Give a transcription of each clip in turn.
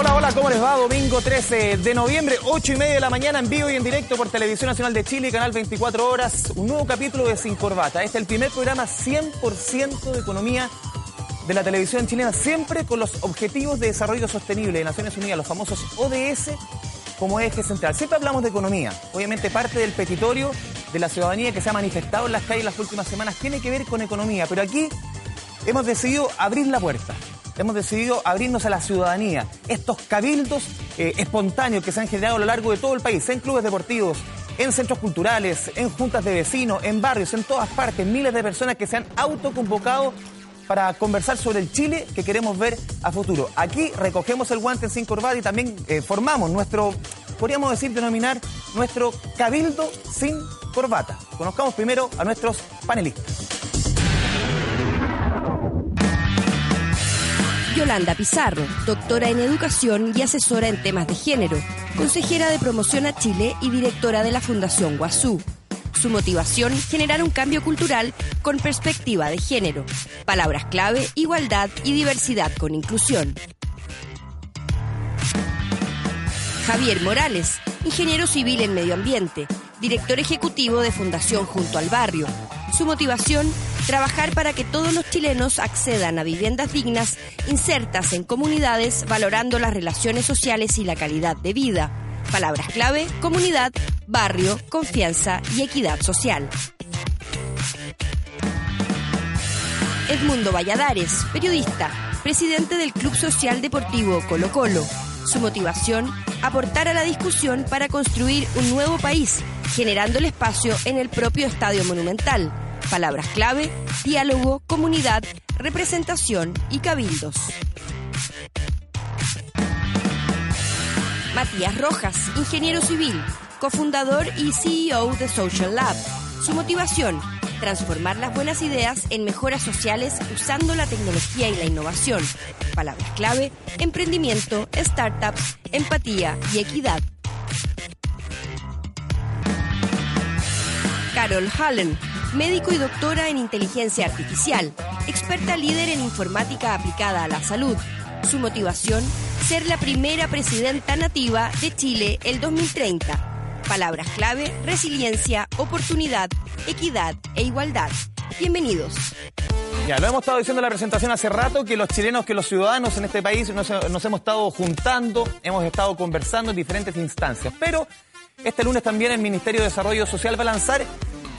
Hola, hola, ¿cómo les va? Domingo 13 de noviembre, 8 y media de la mañana, en vivo y en directo por Televisión Nacional de Chile, Canal 24 Horas, un nuevo capítulo de Sin Corbata. Este es el primer programa 100% de economía de la televisión chilena, siempre con los Objetivos de Desarrollo Sostenible de Naciones Unidas, los famosos ODS, como eje central. Siempre hablamos de economía. Obviamente parte del petitorio de la ciudadanía que se ha manifestado en las calles las últimas semanas tiene que ver con economía, pero aquí hemos decidido abrir la puerta hemos decidido abrirnos a la ciudadanía. Estos cabildos eh, espontáneos que se han generado a lo largo de todo el país, en clubes deportivos, en centros culturales, en juntas de vecinos, en barrios, en todas partes, miles de personas que se han autoconvocado para conversar sobre el Chile que queremos ver a futuro. Aquí recogemos el guante sin corbata y también eh, formamos nuestro, podríamos decir, denominar nuestro cabildo sin corbata. Conozcamos primero a nuestros panelistas. Yolanda Pizarro, doctora en educación y asesora en temas de género, consejera de promoción a Chile y directora de la Fundación Guazú. Su motivación, generar un cambio cultural con perspectiva de género. Palabras clave, igualdad y diversidad con inclusión. Javier Morales, ingeniero civil en medio ambiente, director ejecutivo de Fundación Junto al Barrio. Su motivación, trabajar para que todos los chilenos accedan a viviendas dignas, insertas en comunidades, valorando las relaciones sociales y la calidad de vida. Palabras clave, comunidad, barrio, confianza y equidad social. Edmundo Valladares, periodista, presidente del Club Social Deportivo Colo Colo. Su motivación, aportar a la discusión para construir un nuevo país, generando el espacio en el propio Estadio Monumental Palabras clave, diálogo, comunidad, representación y cabildos. Matías Rojas, ingeniero civil, cofundador y CEO de Social Lab. Su motivación, transformar las buenas ideas en mejoras sociales usando la tecnología y la innovación. Palabras clave, emprendimiento, startups, empatía y equidad. Carol Hallen, médico y doctora en inteligencia artificial, experta líder en informática aplicada a la salud. Su motivación, ser la primera presidenta nativa de Chile el 2030. Palabras clave, resiliencia, oportunidad, equidad e igualdad. Bienvenidos. Ya, lo hemos estado diciendo en la presentación hace rato, que los chilenos, que los ciudadanos en este país nos, nos hemos estado juntando, hemos estado conversando en diferentes instancias. Pero este lunes también el Ministerio de Desarrollo Social va a lanzar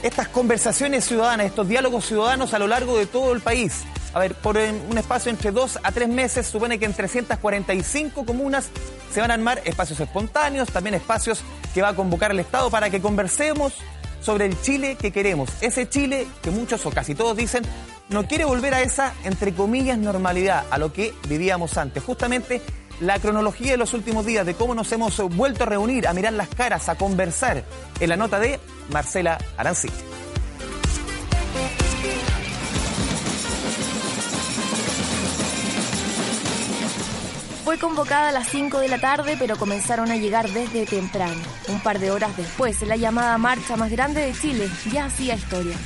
estas conversaciones ciudadanas, estos diálogos ciudadanos a lo largo de todo el país. A ver, por un espacio entre dos a tres meses, supone que en 345 comunas se van a armar espacios espontáneos, también espacios que va a convocar el Estado para que conversemos sobre el Chile que queremos. Ese Chile que muchos o casi todos dicen no quiere volver a esa, entre comillas, normalidad, a lo que vivíamos antes. Justamente la cronología de los últimos días, de cómo nos hemos vuelto a reunir, a mirar las caras, a conversar, en la nota de Marcela Arancí. Fue convocada a las 5 de la tarde, pero comenzaron a llegar desde temprano. Un par de horas después, la llamada marcha más grande de Chile ya hacía historia.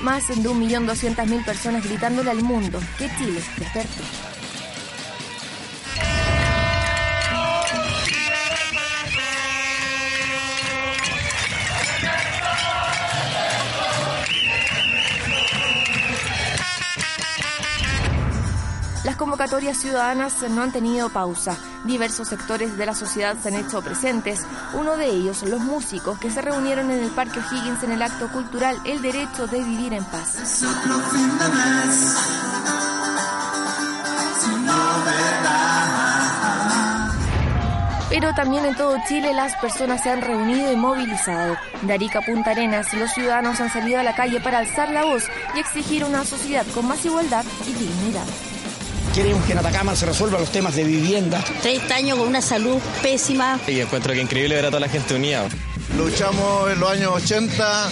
Más de 1.200.000 personas gritándole al mundo que Chile despertó. Convocatorias ciudadanas no han tenido pausa. Diversos sectores de la sociedad se han hecho presentes. Uno de ellos, los músicos que se reunieron en el Parque O'Higgins en el acto cultural El Derecho de Vivir en Paz. Pero también en todo Chile las personas se han reunido y movilizado. De Arica Punta Arenas, los ciudadanos han salido a la calle para alzar la voz y exigir una sociedad con más igualdad y dignidad. Queremos que en Atacama se resuelvan los temas de vivienda. 30 años con una salud pésima. Y encuentro que increíble ver a toda la gente unida. Luchamos en los años 80,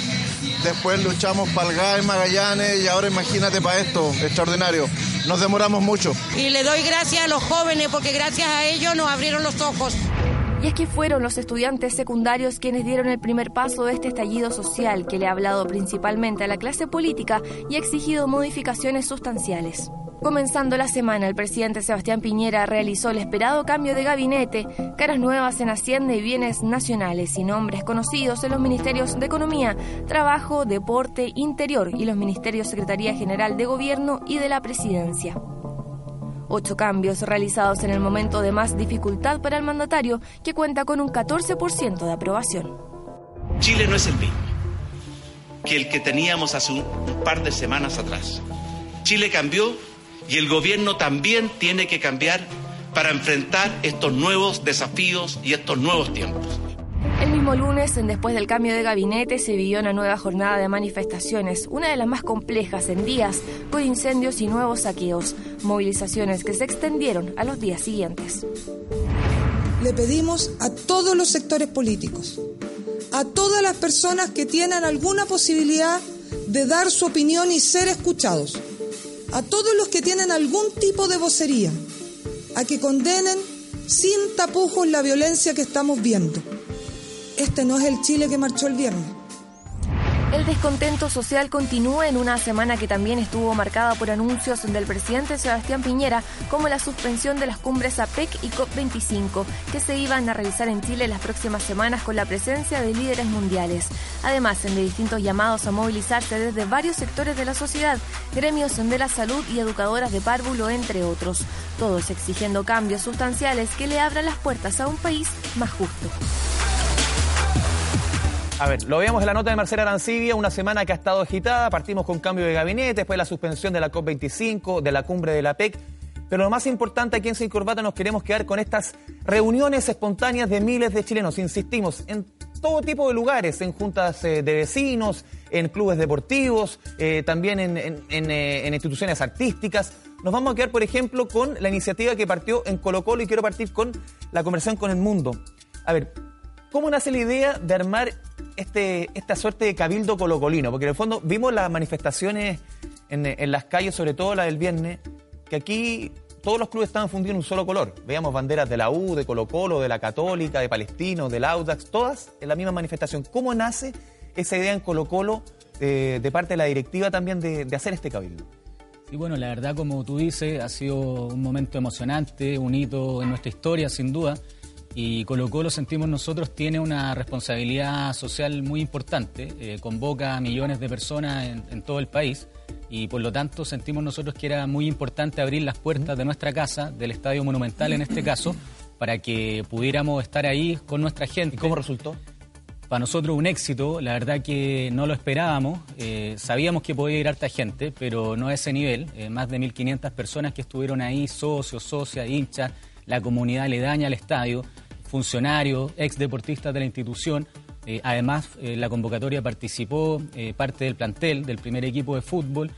después luchamos para el GAE, Magallanes y ahora imagínate para esto, extraordinario. Nos demoramos mucho. Y le doy gracias a los jóvenes porque gracias a ellos nos abrieron los ojos. Y es que fueron los estudiantes secundarios quienes dieron el primer paso de este estallido social que le ha hablado principalmente a la clase política y ha exigido modificaciones sustanciales. Comenzando la semana, el presidente Sebastián Piñera realizó el esperado cambio de gabinete, caras nuevas en Hacienda y Bienes Nacionales y nombres conocidos en los ministerios de Economía, Trabajo, Deporte, Interior y los ministerios Secretaría General de Gobierno y de la Presidencia. Ocho cambios realizados en el momento de más dificultad para el mandatario, que cuenta con un 14% de aprobación. Chile no es el mismo que el que teníamos hace un, par de semanas atrás. Chile cambió y el gobierno también tiene que cambiar para enfrentar estos nuevos desafíos y estos nuevos tiempos. El mismo lunes, después del cambio de gabinete, se vivió una nueva jornada de manifestaciones, una de las más complejas en días, con incendios y nuevos saqueos, movilizaciones que se extendieron a los días siguientes. Le pedimos a todos los sectores políticos, a todas las personas que tienen alguna posibilidad de dar su opinión y ser escuchados, a todos los que tienen algún tipo de vocería a que condenen sin tapujos la violencia que estamos viendo. Este no es el Chile que marchó el viernes. El descontento social continúa en una semana que también estuvo marcada por anuncios del presidente Sebastián Piñera, como la suspensión de las cumbres APEC y COP25, que se iban a realizar en Chile las próximas semanas con la presencia de líderes mundiales. Además, en de distintos llamados a movilizarse desde varios sectores de la sociedad, gremios de la salud y educadoras de párvulo, entre otros, todos exigiendo cambios sustanciales que le abran las puertas a un país más justo. A ver, lo veíamos en la nota de Marcela Arancibia, una semana que ha estado agitada, partimos con cambio de gabinete, después la suspensión de la COP25, de la cumbre de la PEC, pero lo más importante aquí en Sin Corbata nos queremos quedar con estas reuniones espontáneas de miles de chilenos, insistimos, en todo tipo de lugares, en juntas eh, de vecinos, en clubes deportivos, eh, también en, eh, en, instituciones artísticas. Nos vamos a quedar, por ejemplo, con la iniciativa que partió en Colo Colo y quiero partir con la conversación con el mundo. A ver, ¿cómo nace la idea de armar este, esta suerte de cabildo colocolino, porque en el fondo vimos las manifestaciones en, las calles, sobre todo la del viernes, que aquí todos los clubes estaban fundidos en un solo color. Veíamos banderas de la U, de Colo Colo, de la Católica, de Palestino, del Audax, todas en la misma manifestación. ¿Cómo nace esa idea en Colo Colo eh, de, parte de la directiva también de, de hacer este cabildo? Sí, bueno, la verdad, como tú dices, ha sido un momento emocionante, un hito en nuestra historia, sin duda. Y Colo Colo, sentimos nosotros, tiene una responsabilidad social muy importante, eh, convoca a millones de personas en, todo el país y por lo tanto sentimos nosotros que era muy importante abrir las puertas de nuestra casa, del Estadio Monumental en este caso, para que pudiéramos estar ahí con nuestra gente. ¿Y cómo resultó? Para nosotros un éxito, la verdad que no lo esperábamos, eh, sabíamos que podía ir harta gente, pero no a ese nivel, eh, más de 1.500 personas que estuvieron ahí, socios, socias, hinchas, la comunidad le daña al estadio, funcionarios, ex deportistas de la institución. Eh, además, eh, la convocatoria participó eh, parte del plantel, del primer equipo de fútbol.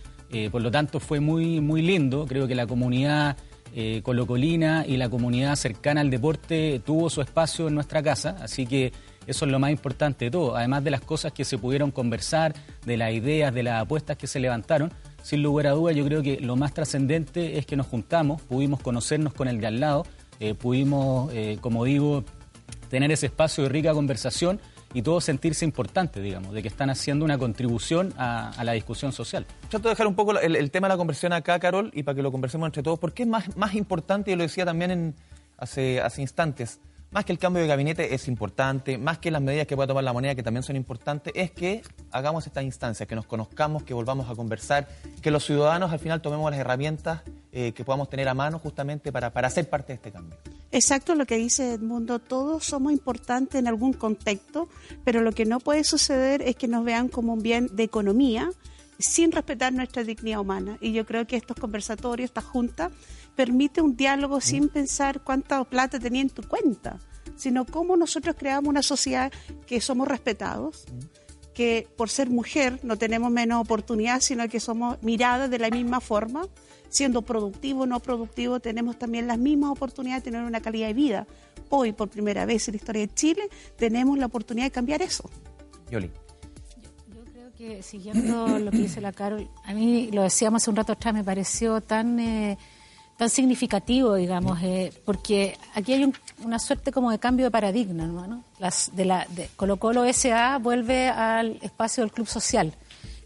por lo tanto, fue muy, muy lindo. Creo que la comunidad colocolina y la comunidad cercana al deporte tuvo su espacio en nuestra casa. Así que eso es lo más importante de todo. Además de las cosas que se pudieron conversar, de las ideas, de las apuestas que se levantaron. Sin lugar a dudas, yo creo que lo más trascendente es que nos juntamos, pudimos conocernos con el de al lado, eh, pudimos, eh, como digo, tener ese espacio de rica conversación y todos sentirse importantes, digamos, de que están haciendo una contribución a, la discusión social. Trato de dejar un poco el, tema de la conversión acá, Carol, y para que lo conversemos entre todos, porque es más, más importante, y lo decía también en, hace, hace instantes, más que el cambio de gabinete es importante, más que las medidas que pueda tomar la moneda, que también son importantes, es que hagamos esta instancia, que nos conozcamos, que volvamos a conversar, que los ciudadanos al final tomemos las herramientas eh, que podamos tener a mano justamente para, para ser parte de este cambio. Exacto lo que dice Edmundo, todos somos importantes en algún contexto, pero lo que no puede suceder es que nos vean como un bien de economía sin respetar nuestra dignidad humana. Y yo creo que estos conversatorios, esta junta, permite un diálogo sin pensar cuánta plata tenía en tu cuenta, sino cómo nosotros creamos una sociedad que somos respetados, que por ser mujer no tenemos menos oportunidad, sino que somos miradas de la misma forma, siendo productivo o no productivo, tenemos también las mismas oportunidades de tener una calidad de vida. Hoy, por primera vez en la historia de Chile, tenemos la oportunidad de cambiar eso. Yoli. Yo, creo que siguiendo lo que dice la Carol, a mí lo decíamos hace un rato atrás, me pareció tan... Eh, tan significativo, digamos, eh, porque aquí hay una suerte como de cambio de paradigma, ¿no? Las, de la, de Colo Colo SA vuelve al espacio del club social,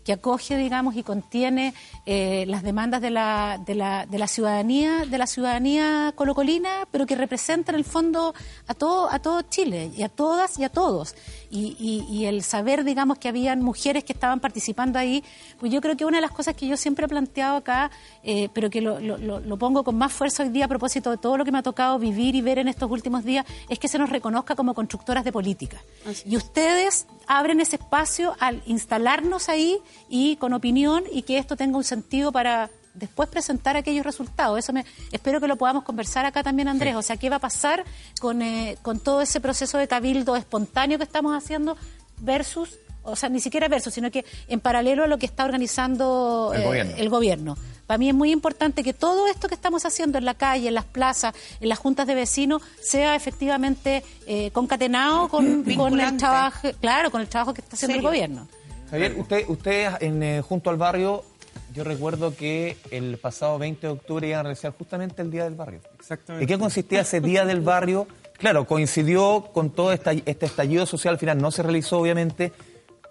que acoge, digamos, y contiene eh, las demandas de la, de, la, de la ciudadanía, de la ciudadanía colocolina, pero que representa en el fondo a todo, a todo Chile, y a todas y a todos. Y, y, el saber, digamos, que habían mujeres que estaban participando ahí, pues yo creo que una de las cosas que yo siempre he planteado acá, eh, pero que lo, lo, lo pongo con más fuerza hoy día a propósito de todo lo que me ha tocado vivir y ver en estos últimos días, es que se nos reconozca como constructoras de política. Y ustedes abren ese espacio al instalarnos ahí y con opinión y que esto tenga un sentido para después presentar aquellos resultados. Eso me espero que lo podamos conversar acá también, Andrés. O sea, ¿qué va a pasar con, eh, con todo ese proceso de cabildo espontáneo que estamos haciendo versus o sea, ni siquiera versus, sino que en paralelo a lo que está organizando el gobierno. Para mí es muy importante que todo esto que estamos haciendo en la calle, en las plazas, en las juntas de vecinos, sea efectivamente eh, concatenado con, el trabajo, claro, con el trabajo que está haciendo el gobierno. Javier, usted, usted en, eh, junto al barrio, yo recuerdo que el pasado 20 de octubre iban a realizar justamente el Día del Barrio. Exactamente. ¿Y qué consistía ese Día del Barrio? Claro, coincidió con todo este, este estallido social, al final no se realizó obviamente,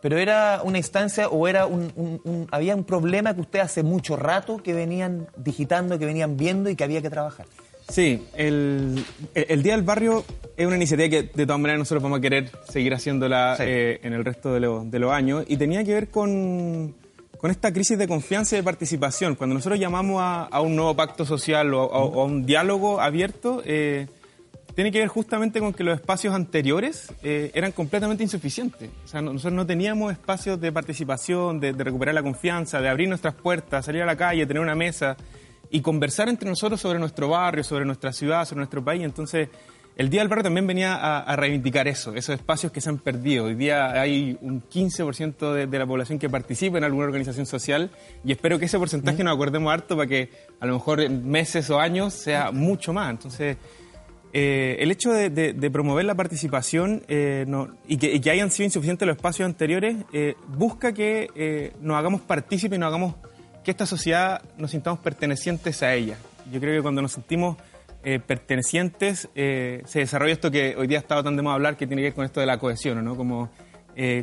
pero era una instancia o era un, había un problema que ustedes hace mucho rato que venían digitando, que venían viendo y que había que trabajar. Sí, el, Día del Barrio es una iniciativa que de todas maneras nosotros vamos a querer seguir haciéndola eh, en el resto de, los años y tenía que ver con, esta crisis de confianza y de participación. Cuando nosotros llamamos a, un nuevo pacto social o, a un diálogo abierto, eh, tiene que ver justamente con que los espacios anteriores eh, eran completamente insuficientes. O sea, nosotros no teníamos espacios de participación, de, recuperar la confianza, de abrir nuestras puertas, salir a la calle, tener una mesa y conversar entre nosotros sobre nuestro barrio, sobre nuestra ciudad, sobre nuestro país. Entonces, el Día del Barrio también venía a, reivindicar eso, esos espacios que se han perdido. Hoy día hay un 15% de, de, la población que participa en alguna organización social y espero que ese porcentaje nos acordemos harto para que a lo mejor en meses o años sea mucho más. Entonces, eh, el hecho de, promover la participación eh, y, que, hayan sido insuficientes los espacios anteriores eh, busca que nos hagamos partícipes y nos hagamos que esta sociedad nos sintamos pertenecientes a ella. Yo creo que cuando nos sentimos pertenecientes se desarrolla esto que hoy día ha estado tan de moda hablar que tiene que ver con esto de la cohesión, ¿no? Como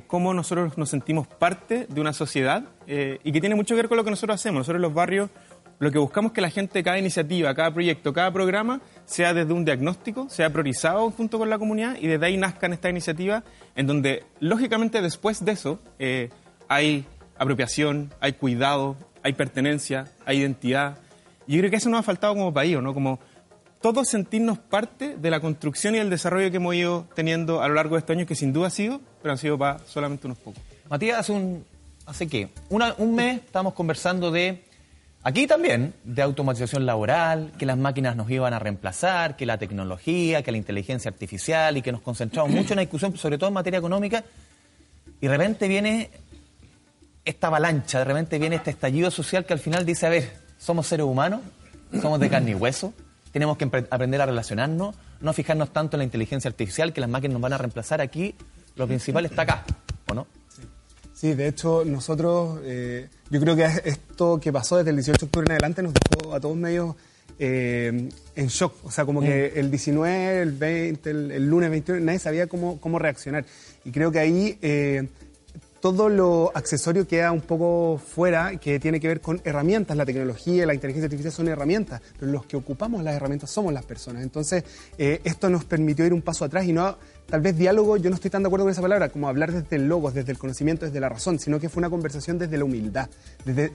cómo nosotros nos sentimos parte de una sociedad y que tiene mucho que ver con lo que nosotros hacemos. Nosotros los barrios lo que buscamos es que la gente, cada iniciativa, cada proyecto, cada programa, sea desde un diagnóstico, sea priorizado junto con la comunidad y desde ahí nazcan esta iniciativa en donde, lógicamente, después de eso, eh, hay apropiación, hay cuidado, hay pertenencia, hay identidad. Yo creo que eso nos ha faltado como país, ¿no? Como todos sentirnos parte de la construcción y el desarrollo que hemos ido teniendo a lo largo de estos años, que sin duda ha sido, pero han sido para solamente unos pocos. Matías, hace un, hace qué, un mes estábamos conversando de Aquí también, de automatización laboral, que las máquinas nos iban a reemplazar, que la tecnología, que la inteligencia artificial y que nos concentramos mucho en la discusión, sobre todo en materia económica, y de repente viene esta avalancha, de repente viene este estallido social que al final dice, a ver, somos seres humanos, somos de carne y hueso, tenemos que aprender a relacionarnos, no fijarnos tanto en la inteligencia artificial, que las máquinas nos van a reemplazar aquí, lo principal está acá. Sí, de hecho, nosotros, eh, yo creo que esto que pasó desde el 18 de octubre en adelante nos dejó a todos medios eh, en shock. O sea, como que mm. el 19, el 20, el, lunes 21, nadie sabía cómo, cómo reaccionar. Y creo que ahí eh, todo lo accesorio queda un poco fuera, que tiene que ver con herramientas. La tecnología, la inteligencia artificial son herramientas, pero los que ocupamos las herramientas somos las personas. Entonces, esto nos permitió ir un paso atrás y no tal vez diálogo, yo no estoy tan de acuerdo con esa palabra, como hablar desde el logos, desde el conocimiento, desde la razón, sino que fue una conversación desde la humildad, desde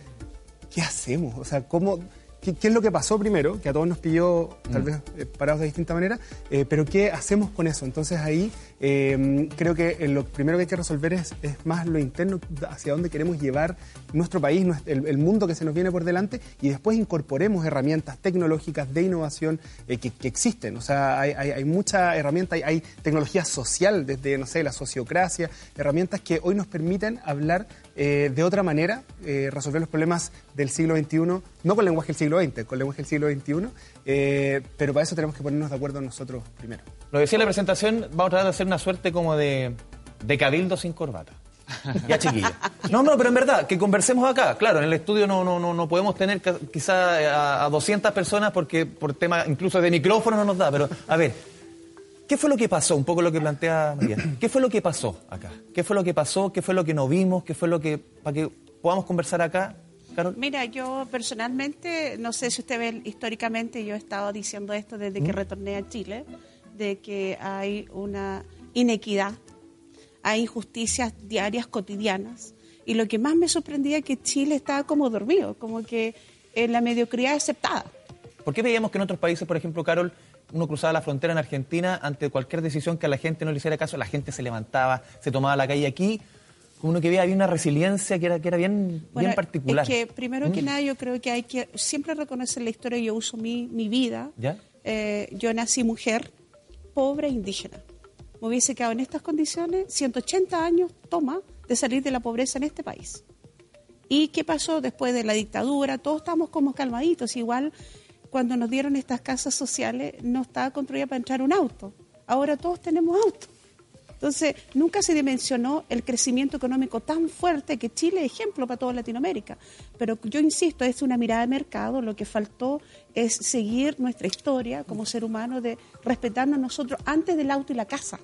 ¿qué hacemos? O sea, ¿cómo, ¿Qué, es lo que pasó primero? Que a todos nos pilló tal mm. vez eh, parados de distinta manera, eh, pero ¿qué hacemos con eso? Entonces ahí em, creo que eh, lo primero que hay que resolver es, más lo interno, hacia dónde queremos llevar nuestro país, el, mundo que se nos viene por delante, y después incorporemos herramientas tecnológicas de innovación que, existen. O sea, hay, hay, mucha herramienta, hay, hay, tecnología social, desde, no sé, la sociocracia, herramientas que hoy nos permiten hablar de otra manera, resolver los problemas del siglo XXI, no con lenguaje del siglo XX, con lenguaje del siglo XXI, eh, pero para eso tenemos que ponernos de acuerdo nosotros primero. Lo decía en la presentación, vamos a tratar de hacer una suerte como de, de cabildo sin corbata. Ya, chiquillos. No, no, pero en verdad, que conversemos acá. Claro, en el estudio no, no, no, no podemos tener quizá a, 200 personas porque por tema incluso de micrófono no nos da, pero a ver, ¿Qué fue lo que pasó? Un poco lo que plantea María. ¿Qué fue lo que pasó acá? ¿Qué fue lo que pasó? ¿Qué fue lo que no vimos? ¿Qué fue lo que... para que podamos conversar acá. Carol. Mira, yo personalmente, no sé si usted ve históricamente, yo he estado diciendo esto desde que ¿Mm? retorné a Chile, de que hay una inequidad, hay injusticias diarias, cotidianas. Y lo que más me sorprendía es que Chile estaba como dormido, como que en la mediocridad aceptada. ¿Por qué veíamos que en otros países, por ejemplo, Carol, uno cruzaba la frontera en Argentina, ante cualquier decisión que a la gente no le hiciera caso, la gente se levantaba, se tomaba la calle aquí? Como uno que veía, había una resiliencia que era, que era bien, Bueno, bien particular. Es que primero que Mm. nada yo creo que hay que siempre reconocer la historia. Yo uso mi, mi vida. ¿Ya? Eh, yo nací mujer, pobre e indígena. Me hubiese quedado en estas condiciones 180 años, toma, de salir de la pobreza en este país. ¿Y qué pasó después de la dictadura? Todos estamos como calmaditos. Igual cuando nos dieron estas casas sociales no estaba construida para entrar un auto. Ahora todos tenemos auto. Entonces, nunca se dimensionó el crecimiento económico tan fuerte que Chile es ejemplo para toda Latinoamérica. Pero yo insisto, es una mirada de mercado. Lo que faltó es seguir nuestra historia como ser humano de respetarnos nosotros antes del auto y la casa.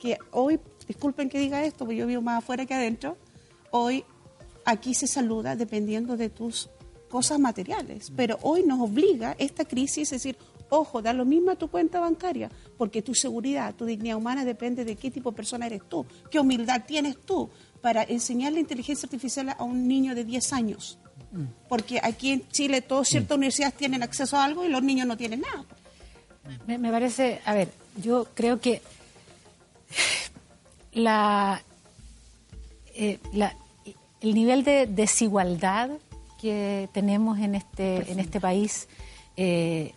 Que hoy, disculpen que diga esto, porque yo vivo más afuera que adentro, hoy aquí se saluda dependiendo de tus cosas materiales. Pero hoy nos obliga esta crisis, es decir, ojo, da lo mismo a tu cuenta bancaria, porque tu seguridad, tu dignidad humana depende de qué tipo de persona eres tú, qué humildad tienes tú para enseñar la inteligencia artificial a un niño de 10 años. Porque aquí en Chile todas ciertas universidades tienen acceso a algo y los niños no tienen nada. Me, me parece, a ver, yo creo que la, eh, la- el nivel de desigualdad que tenemos en este, en este país eh,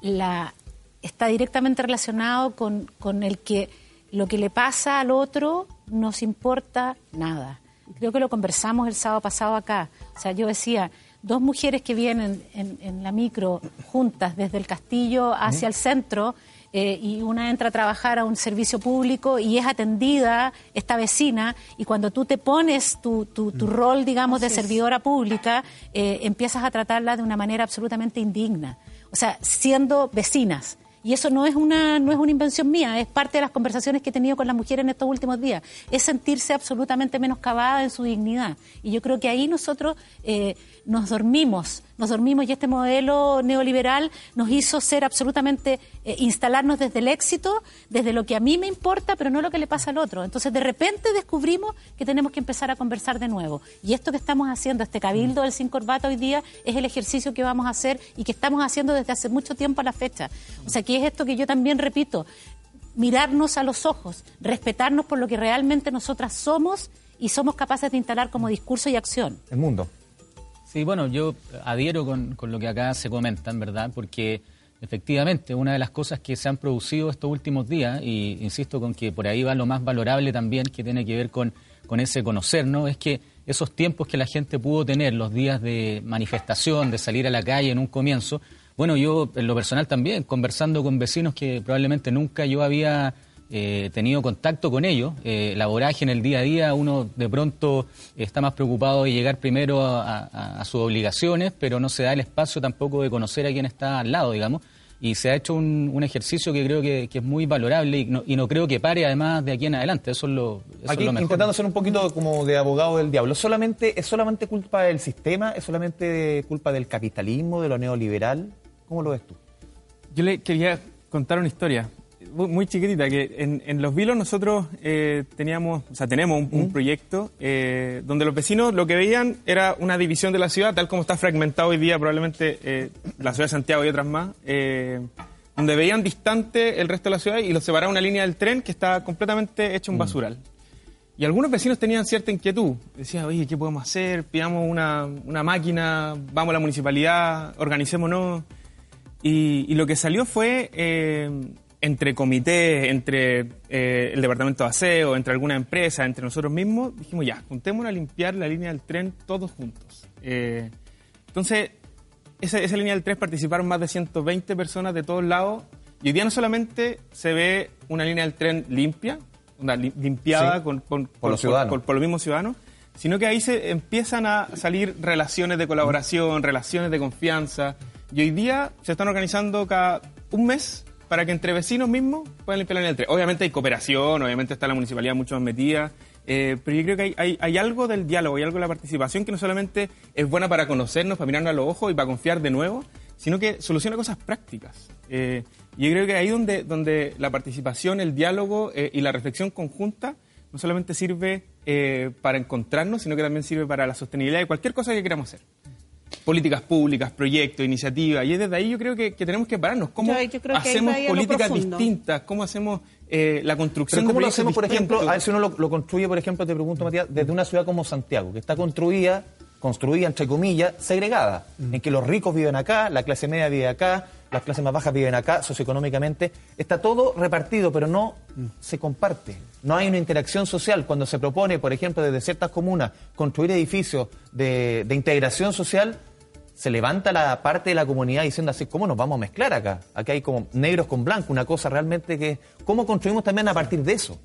la, está directamente relacionado con, con el que lo que le pasa al otro nos importa nada. Creo que lo conversamos el sábado pasado acá. O sea, yo decía, dos mujeres que vienen en, en la micro juntas desde el castillo hacia el centro eh, y una entra a trabajar a un servicio público y es atendida esta vecina y cuando tú te pones tu, tu, tu rol, digamos, de es. servidora pública, eh, empiezas a tratarla de una manera absolutamente indigna. O sea, siendo vecinas. Y eso no es una no es una invención mía, es parte de las conversaciones que he tenido con las mujeres en estos últimos días. Es sentirse absolutamente menoscabada en su dignidad. Y yo creo que ahí nosotros eh, nos dormimos, nos dormimos y este modelo neoliberal nos hizo ser absolutamente, eh, instalarnos desde el éxito, desde lo que a mí me importa, pero no lo que le pasa al otro. Entonces de repente descubrimos que tenemos que empezar a conversar de nuevo. Y esto que estamos haciendo, este cabildo del sin corbata hoy día, es el ejercicio que vamos a hacer y que estamos haciendo desde hace mucho tiempo a la fecha. O sea, que es esto que yo también repito, mirarnos a los ojos, respetarnos por lo que realmente nosotras somos y somos capaces de instalar como discurso y acción. El mundo. Sí, bueno, yo adhiero con, con lo que acá se comenta, en verdad, porque efectivamente una de las cosas que se han producido estos últimos días, y insisto con que por ahí va lo más valorable también, que tiene que ver con, con ese conocer, ¿no? Es que esos tiempos que la gente pudo tener, los días de manifestación, de salir a la calle en un comienzo, bueno, yo en lo personal también, conversando con vecinos que probablemente nunca yo había eh, tenido contacto con ellos, eh, la vorágine, el día a día, uno de pronto está más preocupado de llegar primero a, a- a sus obligaciones, pero no se da el espacio tampoco de conocer a quien está al lado, digamos. Y se ha hecho un, un ejercicio que creo que, que es muy valorable y no, y no creo que pare además de aquí en adelante. Eso es lo, eso es Aquí lo mejor. intentando ser un poquito como de abogado del diablo. ¿Solamente, ¿Es solamente culpa del sistema? ¿Es solamente culpa del capitalismo, de lo neoliberal? ¿Cómo lo ves tú? Yo le quería contar una historia muy, chiquitita, que en, en Los Vilos nosotros eh, teníamos, o sea, tenemos un, un proyecto eh, donde los vecinos lo que veían era una división de la ciudad, tal como está fragmentado hoy día probablemente eh, la ciudad de Santiago y otras más, donde veían distante el resto de la ciudad y los separaba una línea del tren que estaba completamente hecha un basural. Y algunos vecinos tenían cierta inquietud. Decían, oye, ¿qué podemos hacer? Pidamos una, una máquina, vamos a la municipalidad, organicémonos. Y, y lo que salió fue, eh, entre comités, entre eh, el departamento de aseo, entre alguna empresa, entre nosotros mismos, dijimos, ya, juntémonos a limpiar la línea del tren todos juntos. Eh, entonces, esa, esa línea del tren participaron más de 120 personas de todos lados. Y hoy día no solamente se ve una línea del tren limpia, una li- limpiada Sí, con, con- por los ciudadanos. por- por los mismos ciudadanos, sino que ahí se empiezan a salir relaciones de colaboración, relaciones de confianza. Y hoy día se están organizando cada un mes para que entre vecinos mismos puedan limpiar la línea. Obviamente hay cooperación, obviamente está la municipalidad mucho más metida Eh, pero yo creo que hay, hay, hay, algo del diálogo, hay algo de la participación que no solamente es buena para conocernos, para mirarnos a los ojos y para confiar de nuevo, sino que soluciona cosas prácticas. Eh, yo creo que ahí donde, donde la participación, el diálogo eh, y la reflexión conjunta no solamente sirve eh, para encontrarnos, sino que también sirve para la sostenibilidad de cualquier cosa que queramos hacer políticas públicas, proyectos, iniciativas. Y desde ahí yo creo que, que tenemos que pararnos. ¿Cómo hacemos políticas distintas? ¿Cómo hacemos eh, la construcción ¿Cómo lo hacemos, por ejemplo, a ver si uno lo, lo, construye, por ejemplo, te pregunto, Matías, desde una ciudad como Santiago, que está construida, construida entre comillas, segregada, en que los ricos viven acá, la clase media vive acá, las clases más bajas viven acá, socioeconómicamente, está todo repartido, pero no se comparte. No hay una interacción social. Cuando se propone, por ejemplo, desde ciertas comunas, construir edificios de, de integración social, se levanta la parte de la comunidad diciendo así, ¿cómo nos vamos a mezclar acá? Aquí hay como negros con blanco, una cosa realmente que... ¿Cómo construimos también a partir de eso?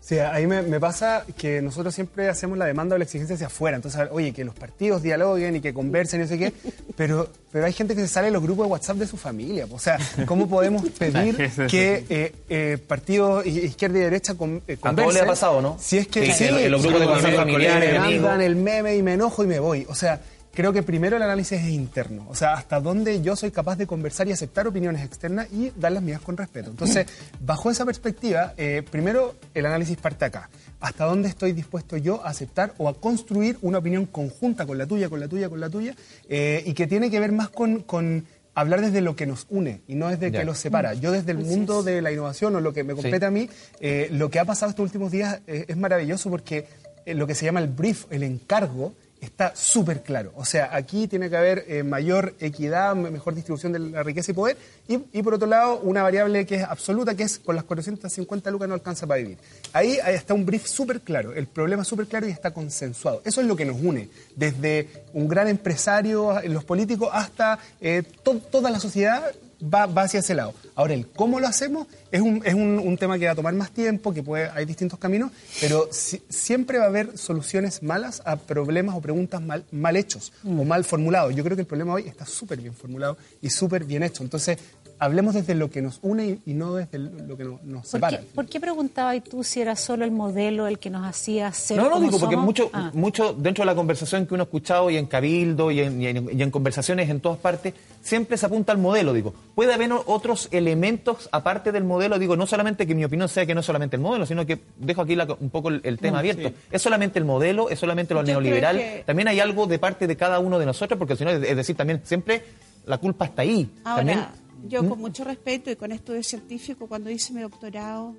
Sí, ahí me, me, pasa que nosotros siempre hacemos la demanda o la exigencia hacia afuera. Entonces, oye, que los partidos dialoguen y que conversen y no sé qué, pero, pero hay gente que se sale de los grupos de WhatsApp de su familia. O sea, ¿cómo podemos pedir que eh, eh, partidos izquierda y derecha con, eh, conversen? A todo le ha pasado, ¿no? Si es que sí, sí, en los grupos de WhatsApp familiares, me mandan el meme y me enojo y me voy. O sea, creo que primero el análisis es interno, o sea, hasta dónde yo soy capaz de conversar y aceptar opiniones externas y dar las mías con respeto. Entonces, bajo esa perspectiva, eh, primero el análisis parte acá. Hasta dónde estoy dispuesto yo a aceptar o a construir una opinión conjunta con la tuya, con la tuya, con la tuya, eh, y que tiene que ver más con, con hablar desde lo que nos une y no desde que nos separa. Yo desde el mundo de la innovación o lo que me compete sí. a mí, eh, lo que ha pasado estos últimos días eh, es maravilloso porque eh, lo que se llama el brief, el encargo, está súper claro. O sea, aquí tiene que haber eh, mayor equidad, mejor distribución de la riqueza y poder, y, por otro lado, una variable que es absoluta, que es con las 450 lucas no alcanza para vivir. Ahí, está un brief súper claro, el problema súper claro y está consensuado. Eso es lo que nos une, desde un gran empresario, los políticos, hasta eh, to toda la sociedad va, va, hacia ese lado. Ahora, el cómo lo hacemos es un, es un, un tema que va a tomar más tiempo, que puede, hay distintos caminos, pero si, siempre va a haber soluciones malas a problemas o preguntas mal, mal hechos mm. o mal formulados. Yo creo que el problema hoy está súper bien formulado y súper bien hecho. Entonces, hablemos desde lo que nos une y, y no desde lo que nos, nos separa. ¿Por qué, ¿Por qué preguntabas tú si era solo el modelo el que nos hacía ser No, no, como digo, porque mucho, Ah. mucho dentro de la conversación que uno ha escuchado y en Cabildo y en, y en- y en conversaciones en todas partes, siempre se apunta al modelo, digo. Puede haber otros elementos aparte del modelo, digo, no solamente que mi opinión sea que no es solamente el modelo, sino que dejo aquí la- un poco el, el tema abierto. sí. ¿Es solamente el modelo? ¿Es solamente lo Yo neoliberal? que- También hay algo de parte de cada uno de nosotros, porque si no, es es decir, también siempre la culpa está ahí. Ahora, También- yo ¿Mm? con mucho respeto y con estudios científicos, cuando hice mi doctorado,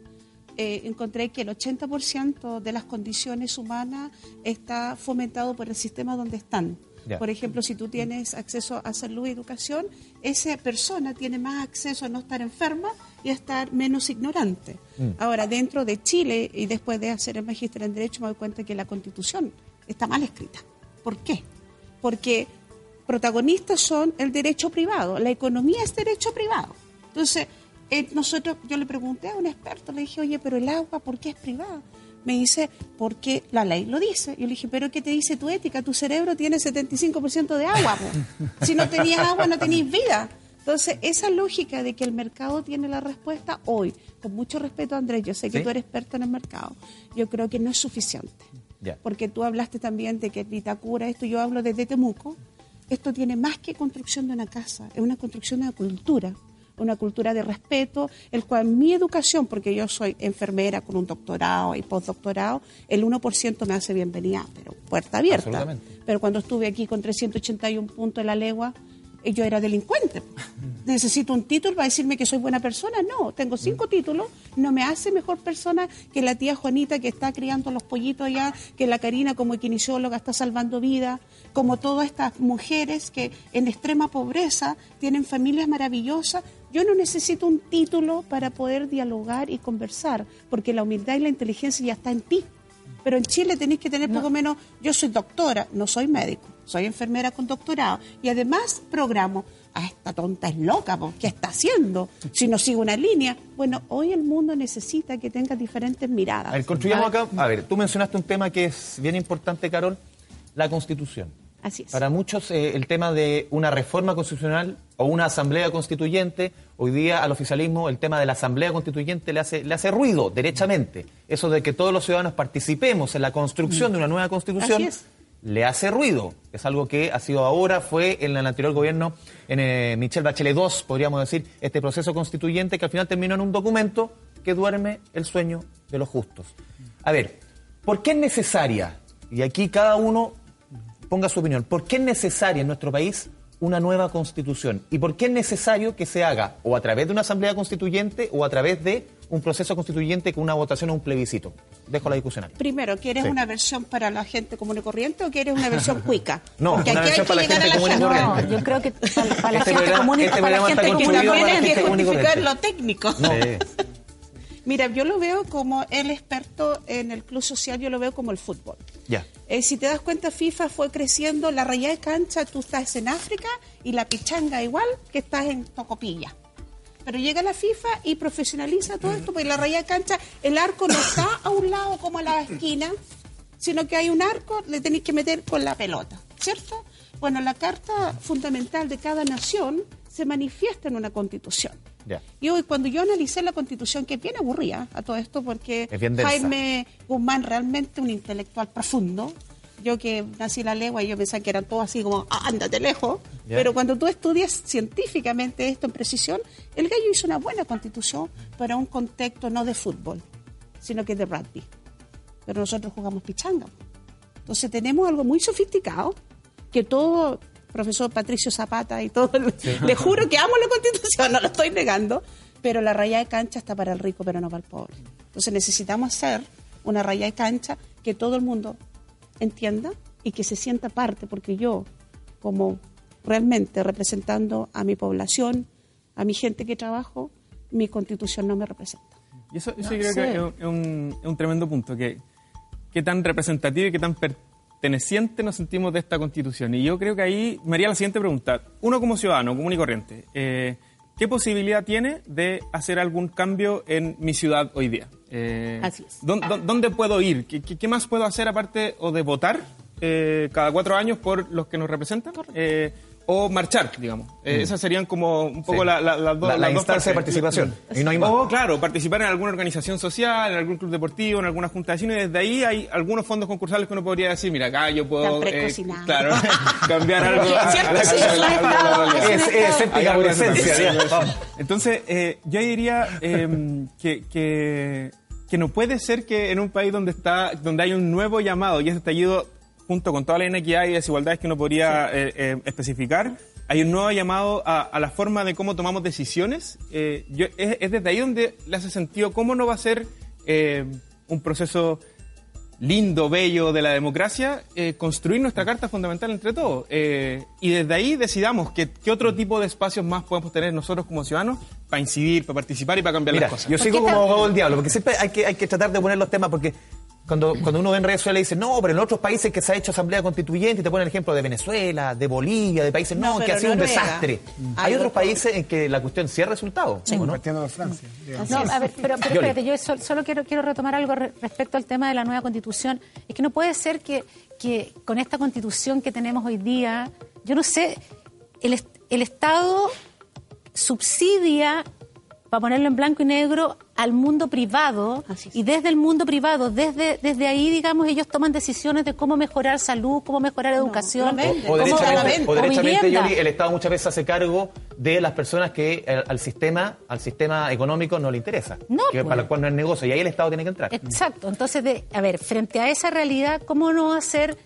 eh, encontré que el 80% de las condiciones humanas está fomentado por el sistema donde están. Ya. Por ejemplo, si tú tienes acceso a salud y educación, esa persona tiene más acceso a no estar enferma y a estar menos ignorante. Mm. Ahora, dentro de Chile, y después de hacer el magíster en Derecho, me doy cuenta que la Constitución está mal escrita. ¿Por qué? Porque protagonistas son el derecho privado, la economía es derecho privado. Entonces, eh, nosotros, yo le pregunté a un experto, le dije, oye, pero el agua, ¿por qué es privada? Me dice, porque la ley lo dice. Yo le dije, pero ¿qué te dice tu ética? Tu cerebro tiene 75% de agua. Si no tenías agua, no tenías vida. Entonces, esa lógica de que el mercado tiene la respuesta hoy, con mucho respeto, Andrés, yo sé que Sí. tú eres experto en el mercado, yo creo que no es suficiente porque tú hablaste también de que Vitacura, esto yo hablo desde Temuco, esto tiene más que construcción de una casa, es una construcción de una cultura, una cultura de respeto, el cual mi educación, porque yo soy enfermera con un doctorado y postdoctorado, el 1% me hace bienvenida, pero puerta abierta. Pero cuando estuve aquí con 381 puntos en la legua, yo era delincuente. Necesito un título para decirme que soy buena persona. No, tengo cinco títulos, no me hace mejor persona que la tía Juanita que está criando los pollitos allá, que la Karina como kinesióloga está salvando vidas, como todas estas mujeres que en extrema pobreza tienen familias maravillosas. Yo no necesito un título para poder dialogar y conversar, porque la humildad y la inteligencia ya está en ti. Pero en Chile tenéis que tener poco menos, yo soy doctora, no soy médico, soy enfermera con doctorado y además programo. Ah, esta tonta es loca, po, ¿qué está haciendo? Si no sigo una línea. Bueno, hoy el mundo necesita que tengas diferentes miradas. A ver, construyamos acá. A ver, tú mencionaste un tema que es bien importante, Carol, la constitución. Así es. Para muchos eh, el tema de una reforma constitucional o una asamblea constituyente, hoy día al oficialismo el tema de la asamblea constituyente le hace, le hace ruido, derechamente. Eso de que todos los ciudadanos participemos en la construcción de una nueva constitución, Así es. Le hace ruido. Es algo que ha sido ahora, fue en el anterior gobierno, en eh, Michelle Bachelet II, podríamos decir, este proceso constituyente que al final terminó en un documento que duerme el sueño de los justos. A ver, ¿por qué es necesaria? Y aquí cada uno ponga su opinión. ¿Por qué es necesaria en nuestro país una nueva constitución? ¿Y por qué es necesario que se haga o a través de una asamblea constituyente o a través de un proceso constituyente con una votación o un plebiscito? Dejo la discusión ahí. Primero, ¿quieres Sí. una versión para la gente común y corriente o quieres una versión cuica? No, Porque una aquí hay que para la llegar gente común y corriente. No, yo creo que para, para la gente común y este para la gente hay que común y justificar corriente. lo técnico. Sí. Mira, yo lo veo como el experto en el club social, yo lo veo como el fútbol. Ya. Eh, si te das cuenta, FIFA fue creciendo, la raya de cancha, tú estás en África y la pichanga igual que estás en Tocopilla. Pero llega la FIFA y profesionaliza todo esto, porque la raya de cancha, el arco no está a un lado como a la esquina, sino que hay un arco, le tenéis que meter con la pelota, ¿cierto? Bueno, la carta fundamental de cada nación se manifiesta en una constitución. Ya. Y hoy, cuando yo analicé la constitución, que bien aburrida a todo esto, porque Es. Jaime Guzmán realmente un intelectual profundo. Yo que nací la legua y yo pensaba que eran todos así como, "Ah, ándate lejos. Ya. Pero cuando tú estudias científicamente esto en precisión, el gallo hizo una buena constitución para un contexto no de fútbol, sino que de rugby. Pero nosotros jugamos pichanga. Entonces tenemos algo muy sofisticado que todo profesor Patricio Zapata y todo, le juro que amo la constitución, no lo estoy negando, pero la raya de cancha está para el rico, pero no para el pobre. Entonces necesitamos hacer una raya de cancha que todo el mundo entienda y que se sienta parte, porque yo, como realmente representando a mi población, a mi gente que trabajo, mi constitución no me representa. Y eso, eso No yo creo sé. que es un, es un- es un tremendo punto, que qué tan representativo y qué tan perteneciente nos sentimos de esta constitución. Y yo creo que ahí me haría la siguiente pregunta. Uno como ciudadano, común y corriente, eh, ¿qué posibilidad tiene de hacer algún cambio en mi ciudad hoy día? Eh, Así es. ¿dó- dó- ¿Dónde puedo ir? ¿Qué, qué- qué más puedo hacer aparte o de votar eh, cada cuatro años por los que nos representan? Eh, o marchar, digamos. Eh, Mm. Esas serían como un poco Sí. la- la- las dos La- la las dos instancia de participación. Y no hay más. O, claro, participar en alguna organización social, en algún club deportivo, en alguna junta de y desde ahí hay algunos fondos concursales que uno podría decir, mira, acá yo puedo eh, claro, cambiar algo. Entonces, eh, yo diría eh, que, que, que no puede ser que en un país donde está donde hay un nuevo llamado y ese estallido, junto con toda la inequidad y desigualdades que uno podría eh, eh, especificar, hay un nuevo llamado a, a la forma de cómo tomamos decisiones. Eh, yo- es, es desde ahí donde le hace sentido cómo no va a ser eh, un proceso lindo, bello de la democracia, eh, construir nuestra carta fundamental entre todos. Eh, y desde ahí decidamos qué, qué otro tipo de espacios más podemos tener nosotros como ciudadanos para incidir, para participar y para cambiar Mira, las cosas. yo sigo como abogado del diablo, porque siempre hay que, hay que tratar de poner los temas, porque cuando, cuando uno ve en redes sociales dice, no, pero en otros países que se ha hecho asamblea constituyente, y te ponen el ejemplo de Venezuela, de Bolivia, de países, no, No, que ha sido un desastre. Hay otros países en que la cuestión sí ha resultado, ¿o no? Partiendo de Francia. No, a ver, pero, pero espérate, yo sol- solo quiero, quiero retomar algo re- respecto al tema de la nueva constitución. Es que no puede ser que, que con esta constitución que tenemos hoy día, yo no sé, el, el Estado subsidia, para ponerlo en blanco y negro, al mundo privado y desde el mundo privado, desde, desde ahí, digamos, ellos toman decisiones de cómo mejorar salud, cómo mejorar educación. O ¿Cómo derechamente, o derechamente. Yoli, el Estado muchas veces hace cargo de las personas que al sistema, al sistema económico no le interesa, No, que pues. para el cual no es negocio, y ahí el Estado tiene que entrar. Exacto. Entonces, de, a ver, frente a esa realidad, ¿cómo no va a ser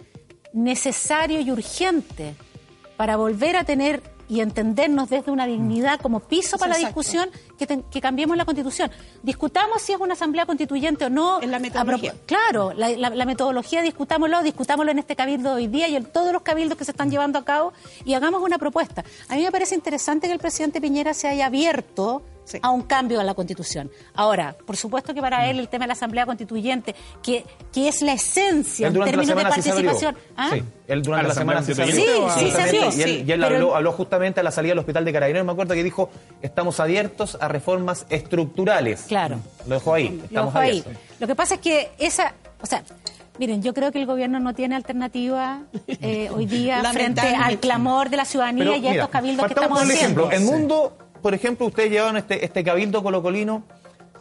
necesario y urgente para volver a tener y entendernos desde una dignidad como piso para la discusión que, te- que cambiemos la constitución? Discutamos si es una asamblea constituyente o no. En la metodología. Claro, la, la- la metodología discutámoslo, discutámoslo en este cabildo hoy día y en todos los cabildos que se están llevando a cabo y hagamos una propuesta. A mí me parece interesante que el presidente Piñera se haya abierto a un cambio a la constitución. Ahora, por supuesto que para él el tema de la asamblea constituyente, que, que es la esencia en términos de sí participación. ¿Ah? Sí, él durante ¿A la la semana sí se constituyente? Sí, sí, se Y él, sí. y él Pero- habló, habló justamente a la salida del hospital de Carabineros, me acuerdo que dijo, estamos abiertos a reformas estructurales. Claro. Lo dejó ahí, Lo estamos dejo ahí. abiertos. Lo que pasa es que esa, o sea, Miren, yo creo que el gobierno no tiene alternativa eh, hoy día frente al clamor de la ciudadanía y a estos cabildos que estamos por haciendo. ejemplo, el mundo, por ejemplo, ustedes llevaron este, este cabildo colocolino.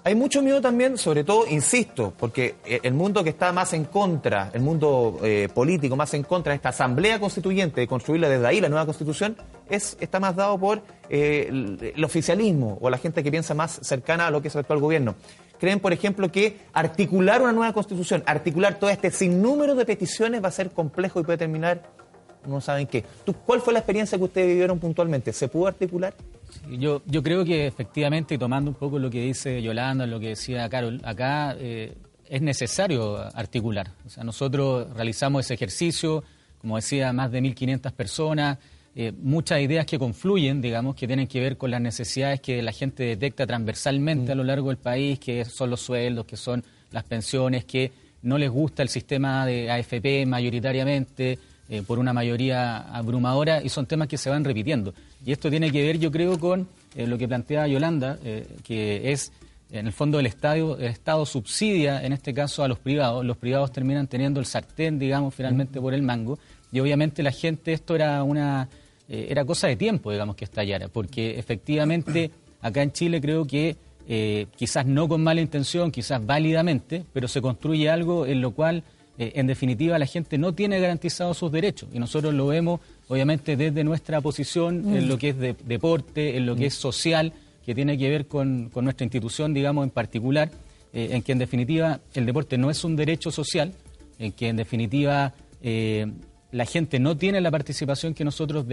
Hay mucho miedo también, sobre todo, insisto, porque el mundo que está más en contra, el mundo eh, político más en contra de esta asamblea constituyente, de construirla desde ahí la nueva constitución, es, está más dado por eh, el, el oficialismo o la gente que piensa más cercana a lo que es el actual gobierno creen, por ejemplo, que articular una nueva constitución, articular todo este sinnúmero de peticiones va a ser complejo y puede terminar, no saben qué. ¿Tú, ¿Cuál fue la experiencia que ustedes vivieron puntualmente? ¿Se pudo articular? Yo, yo creo que efectivamente, tomando un poco lo que dice Yolanda, lo que decía Carol, acá eh, es necesario articular. O sea, nosotros realizamos ese ejercicio, como decía, más de 1.500 personas, eh, muchas ideas que confluyen, digamos, que tienen que ver con las necesidades que la gente detecta transversalmente a lo largo del país, que son los sueldos, que son las pensiones, que no les gusta el sistema de AFP mayoritariamente, eh, por una mayoría abrumadora, y son temas que se van repitiendo. Y esto tiene que ver, yo creo, con eh, lo que plantea Yolanda, que es, en el fondo, el Estado, el Estado subsidia, en este caso, a los privados. Los privados terminan teniendo el sartén, digamos, finalmente por el mango. Y obviamente la gente, esto era una eh, era cosa de tiempo, digamos, que estallara, porque efectivamente acá en Chile creo que eh, quizás no con mala intención, quizás válidamente, pero se construye algo en lo cual, eh, en definitiva, la gente no tiene garantizados sus derechos. Y nosotros lo vemos, obviamente, desde nuestra posición en lo que es de, deporte, en lo que es social, que tiene que ver con, con nuestra institución, digamos, en particular, en que en definitiva el deporte no es un derecho social, en que en definitiva la gente no tiene la participación que nosotros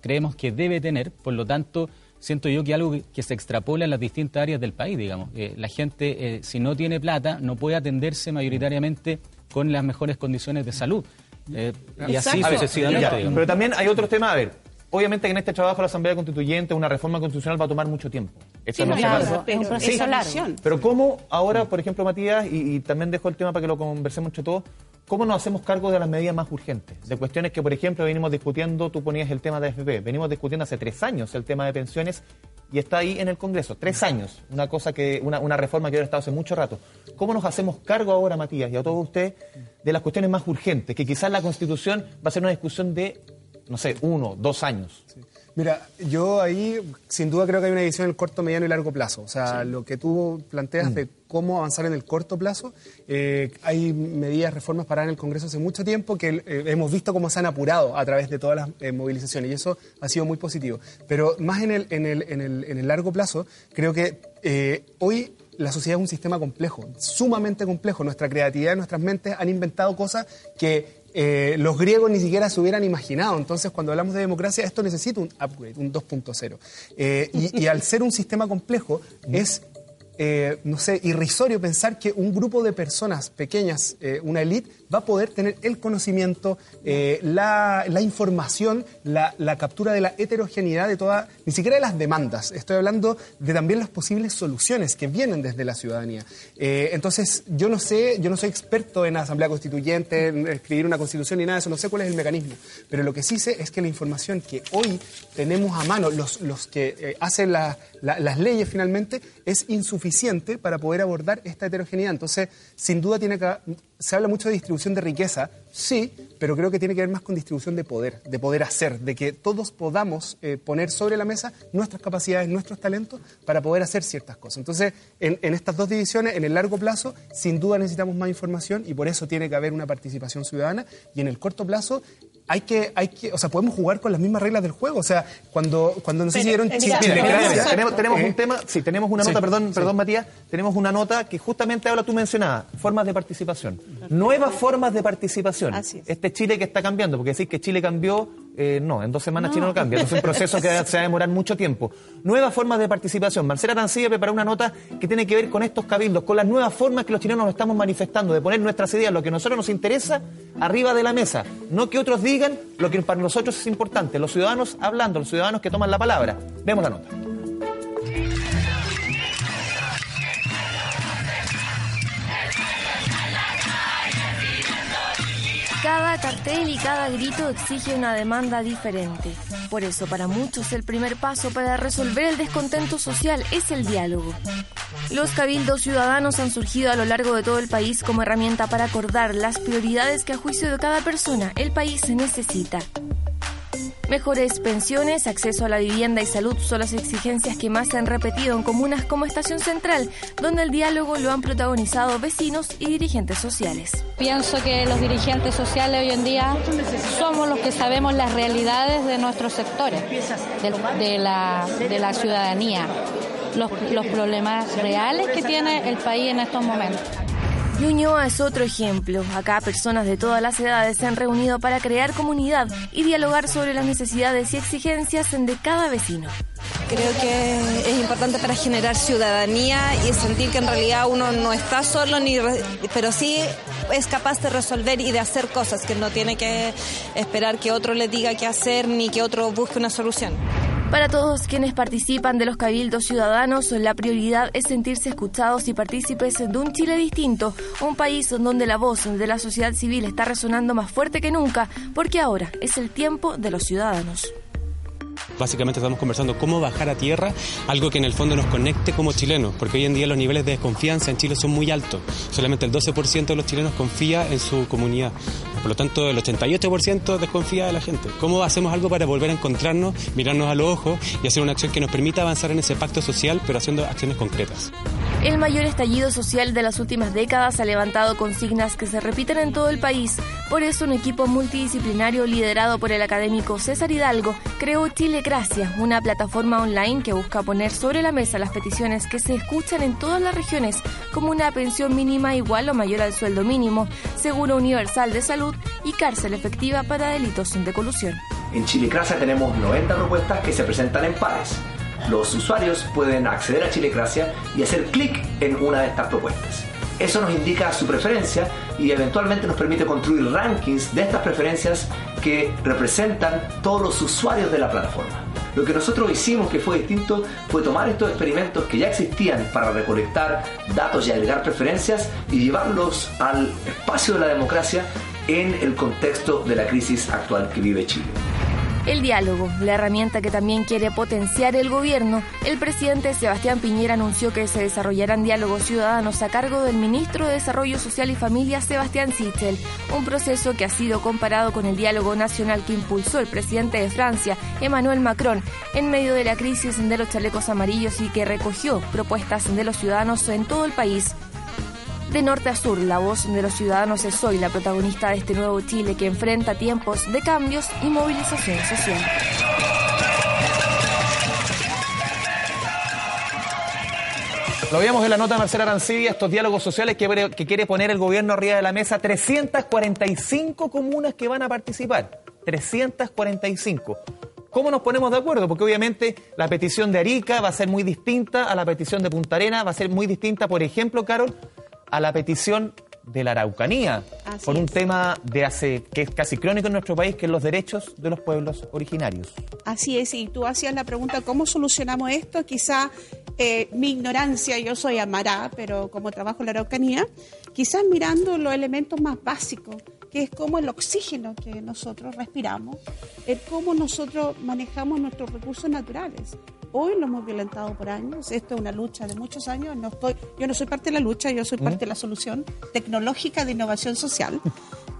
creemos que debe tener, por lo tanto, siento yo que algo que, se extrapola en las distintas áreas del país, digamos. Eh, la gente, eh, si no tiene plata, no puede atenderse mayoritariamente con las mejores condiciones de salud. Eh, y así sucesivamente. Pero también hay otros temas, a ver, obviamente que en este trabajo la Asamblea Constituyente, una reforma constitucional va a tomar mucho tiempo. sí, no claro, es un proceso largo. Pero cómo ahora, por ejemplo, Matías, y, y, también dejo el tema para que lo conversemos entre todos, ¿Cómo nos hacemos cargo de las medidas más urgentes? De cuestiones que, por ejemplo, venimos discutiendo, tú ponías el tema de AFP, venimos discutiendo hace tres años el tema de pensiones y está ahí en el Congreso, tres años, una cosa que, una, una reforma que hubiera estado hace mucho rato. ¿Cómo nos hacemos cargo ahora, Matías, y a todos ustedes, de las cuestiones más urgentes? Que quizás la Constitución va a ser una discusión de, no sé, uno, dos años. Mira, yo ahí sin duda creo que hay una división en el corto, mediano y largo plazo. O sea, lo que tú planteas de cómo avanzar en el corto plazo, eh, hay medidas, reformas para en el Congreso hace mucho tiempo que eh, hemos visto cómo se han apurado a través de todas las eh, movilizaciones y eso ha sido muy positivo. Pero más en el, en el, en el, en el largo plazo, creo que hoy la sociedad es un sistema complejo, sumamente complejo. Nuestra creatividad, nuestras mentes han inventado cosas que eh, los griegos ni siquiera se hubieran imaginado. Entonces, cuando hablamos de democracia, esto necesita un upgrade, un 2.0. Eh, y, y, al ser un sistema complejo, es eh, no sé, irrisorio pensar que un grupo de personas pequeñas, eh, una élite, va a poder tener el conocimiento, eh, la, información, la, captura de la heterogeneidad de toda, ni siquiera de las demandas, estoy hablando de también las posibles soluciones que vienen desde la ciudadanía. entonces, yo no sé, yo no soy experto en Asamblea Constituyente, en escribir una constitución ni nada de eso, no sé cuál es el mecanismo, pero lo que sí sé es que la información que hoy tenemos a mano, los, los que hacen las leyes finalmente, es insuficiente para poder abordar esta heterogeneidad. Entonces, sin duda tiene que se habla mucho de distribución de riqueza, sí, pero creo que tiene que ver más con distribución de poder, de poder hacer, de que todos podamos eh, poner sobre la mesa nuestras capacidades, nuestros talentos para poder hacer ciertas cosas. Entonces, en, en, estas dos divisiones, en el largo plazo, sin duda necesitamos más información y por eso tiene que haber una participación ciudadana y en el corto plazo hay que, hay que, o sea, podemos jugar con las mismas reglas del juego. O sea, cuando, cuando no sé si dieron Chile. tenemos, tenemos un tema, sí, tenemos una nota, perdón, perdón, Matías, tenemos una nota que justamente habla, tú mencionabas, formas de participación. Nuevas formas de participación. Este Chile que está cambiando, porque decís que Chile cambió, eh, no, en dos semanas Chile no cambia. es un proceso que se va a demorar mucho tiempo. Nuevas formas de participación. Marcela Arancilla preparó una nota que tiene que ver con estos cabildos, con las nuevas formas que los chilenos nos estamos manifestando, de poner nuestras ideas, lo que a nosotros nos interesa, arriba de la mesa. No que otros digan lo que para nosotros es importante, los ciudadanos hablando, los ciudadanos que toman la palabra. Vemos la nota. Cada cartel y cada grito exige una demanda diferente. Por eso, para muchos, el primer paso para resolver el descontento social es el diálogo. Los cabildos ciudadanos han surgido a lo largo de todo el país como herramienta para acordar las prioridades que a juicio de cada persona el país necesita. Mejores pensiones, acceso a la vivienda y salud son las exigencias que más se han repetido en comunas como Estación Central, donde el diálogo lo han protagonizado vecinos y dirigentes sociales. Pienso que los dirigentes sociales hoy en día somos los que sabemos las realidades de nuestros sectores, de, la, ciudadanía, los problemas reales que tiene el país en estos momentos. Ñuñoa es otro ejemplo. Acá personas de todas las edades se han reunido para crear comunidad y dialogar sobre las necesidades y exigencias de cada vecino. Creo que es importante para generar ciudadanía y sentir que en realidad uno no está solo, ni pero sí es capaz de resolver y de hacer cosas, que no tiene que esperar que otro le diga qué hacer ni que otro busque una solución. Para todos quienes participan de los cabildos ciudadanos, la prioridad es sentirse escuchados y partícipes de un Chile distinto, un país donde la voz de la sociedad civil está resonando más fuerte que nunca, porque ahora es el tiempo de los ciudadanos. Básicamente estamos conversando cómo bajar a tierra algo que en el fondo nos conecte como chilenos, porque hoy en día los niveles de desconfianza en Chile son muy altos. Solamente el 12% de los chilenos confía en su comunidad. Por lo tanto, el 88% desconfía de la gente. ¿Cómo hacemos algo para volver a encontrarnos, mirarnos a los ojos y hacer una acción que nos permita avanzar en ese pacto social, pero haciendo acciones concretas? El mayor estallido social de las últimas décadas ha levantado consignas que se repiten en todo el país. Por eso, un equipo multidisciplinario liderado por el académico César Hidalgo creó Chilecracia, una plataforma online que busca poner sobre la mesa las peticiones que se escuchan en todas las regiones, como una pensión mínima igual o mayor al sueldo mínimo, seguro universal de salud y cárcel efectiva para delitos de colusión. En Chilecracia tenemos 90 propuestas que se presentan en pares. Los usuarios pueden acceder a Chilecracia y hacer clic en una de estas propuestas. Eso nos indica su preferencia y eventualmente nos permite construir rankings de estas preferencias que representan todos los usuarios de la plataforma. Lo que nosotros hicimos que fue distinto fue tomar estos experimentos que ya existían para recolectar datos y agregar preferencias y llevarlos al espacio de la democracia en el contexto de la crisis actual que vive Chile. El diálogo, la herramienta que también quiere potenciar el gobierno, el presidente Sebastián Piñera anunció que se desarrollarán diálogos ciudadanos a cargo del ministro de Desarrollo Social y Familia, Sebastián Sichel, un proceso que ha sido comparado con el diálogo nacional que impulsó el presidente de Francia, Emmanuel Macron, en medio de la crisis de los chalecos amarillos y que recogió propuestas de los ciudadanos en todo el país de norte a sur, la voz de los ciudadanos es hoy la protagonista de este nuevo Chile que enfrenta tiempos de cambios y movilización social. Lo veíamos en la nota de Marcela Arancibia, estos diálogos sociales que, que, quiere poner el gobierno arriba de la mesa. 345 comunas que van a participar. 345. ¿Cómo nos ponemos de acuerdo? Porque obviamente la petición de Arica va a ser muy distinta a la petición de Punta Arena, va a ser muy distinta, por ejemplo, Carol, a la petición de la Araucanía por un tema de hace que es casi crónico en nuestro país, que es los derechos de los pueblos originarios. Así es, y tú hacías la pregunta, ¿cómo solucionamos esto? Quizá eh, mi ignorancia, yo soy amará, pero como trabajo en la Araucanía, quizás mirando los elementos más básicos, que es como el oxígeno que nosotros respiramos, es cómo nosotros manejamos nuestros recursos naturales hoy lo hemos violentado por años. Esto es una lucha de muchos años. No estoy, yo no soy parte de la lucha, yo soy parte de la solución tecnológica de innovación social.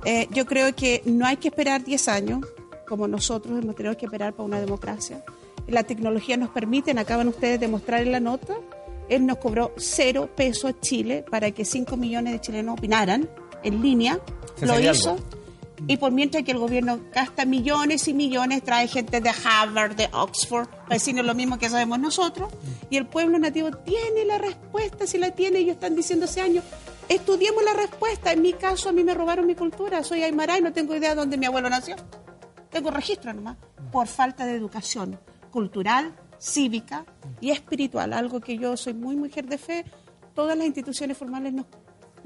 Eh, yo creo que no hay que esperar 10 años, como nosotros hemos tenido que esperar para una democracia. La tecnología nos permite, acaban ustedes de mostrar en la nota, él nos cobró cero pesos a Chile para que 5 millones de chilenos opinaran en línea. lo hizo. Y por mientras que el gobierno gasta millones y millones, trae gente de Harvard, de Oxford, para decirnos lo mismo que sabemos nosotros, y el pueblo nativo tiene la respuesta, si la tiene, ellos están diciendo hace años, estudiemos la respuesta. En mi caso, a mí me robaron mi cultura, soy aymara y no tengo idea de dónde mi abuelo nació. Tengo registro nomás, por falta de educación cultural, cívica y espiritual, algo que yo soy muy mujer de fe, todas las instituciones formales nos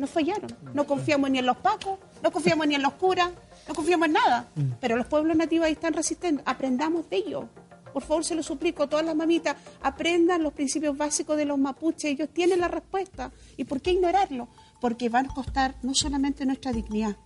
no fallaron. No confiamos ni en los pacos, no confiamos ni en los curas, no confiamos en nada. Pero los pueblos nativos ahí están resistentes. Aprendamos de ellos. Por favor, se lo suplico, todas las mamitas, aprendan los principios básicos de los mapuches. Ellos tienen la respuesta. ¿Y por qué ignorarlo? Porque van a costar no solamente nuestra dignidad,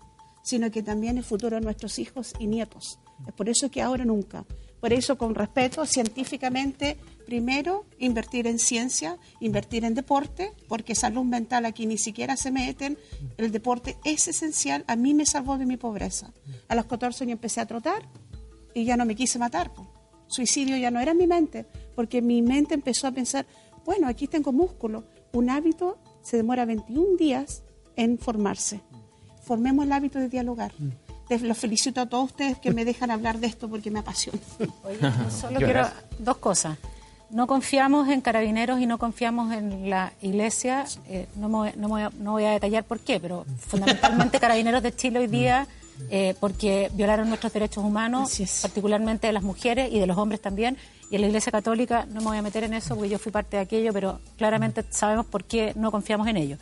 sino que también el futuro de nuestros hijos y nietos. Es por eso que ahora nunca. Por eso, con respeto, científicamente, primero, invertir en ciencia, invertir en deporte, porque salud mental aquí ni siquiera se meten. El deporte es esencial. A mí me salvó de mi pobreza. A los 14 años empecé a trotar y ya no me quise matar. Suicidio ya no era en mi mente, porque mi mente empezó a pensar, bueno, aquí tengo músculo. Un hábito se demora 21 días en formarse. Formemos el hábito de dialogar. Les los felicito a todos ustedes que me dejan hablar de esto porque me apasiona. Solo quiero dos cosas. No confiamos en carabineros y no confiamos en la iglesia. Eh, no, me voy, no, me voy a, no voy a detallar por qué, pero fundamentalmente carabineros de Chile hoy día, eh, porque violaron nuestros derechos humanos, particularmente de las mujeres y de los hombres también. Y en la iglesia católica no me voy a meter en eso porque yo fui parte de aquello, pero claramente sabemos por qué no confiamos en ellos.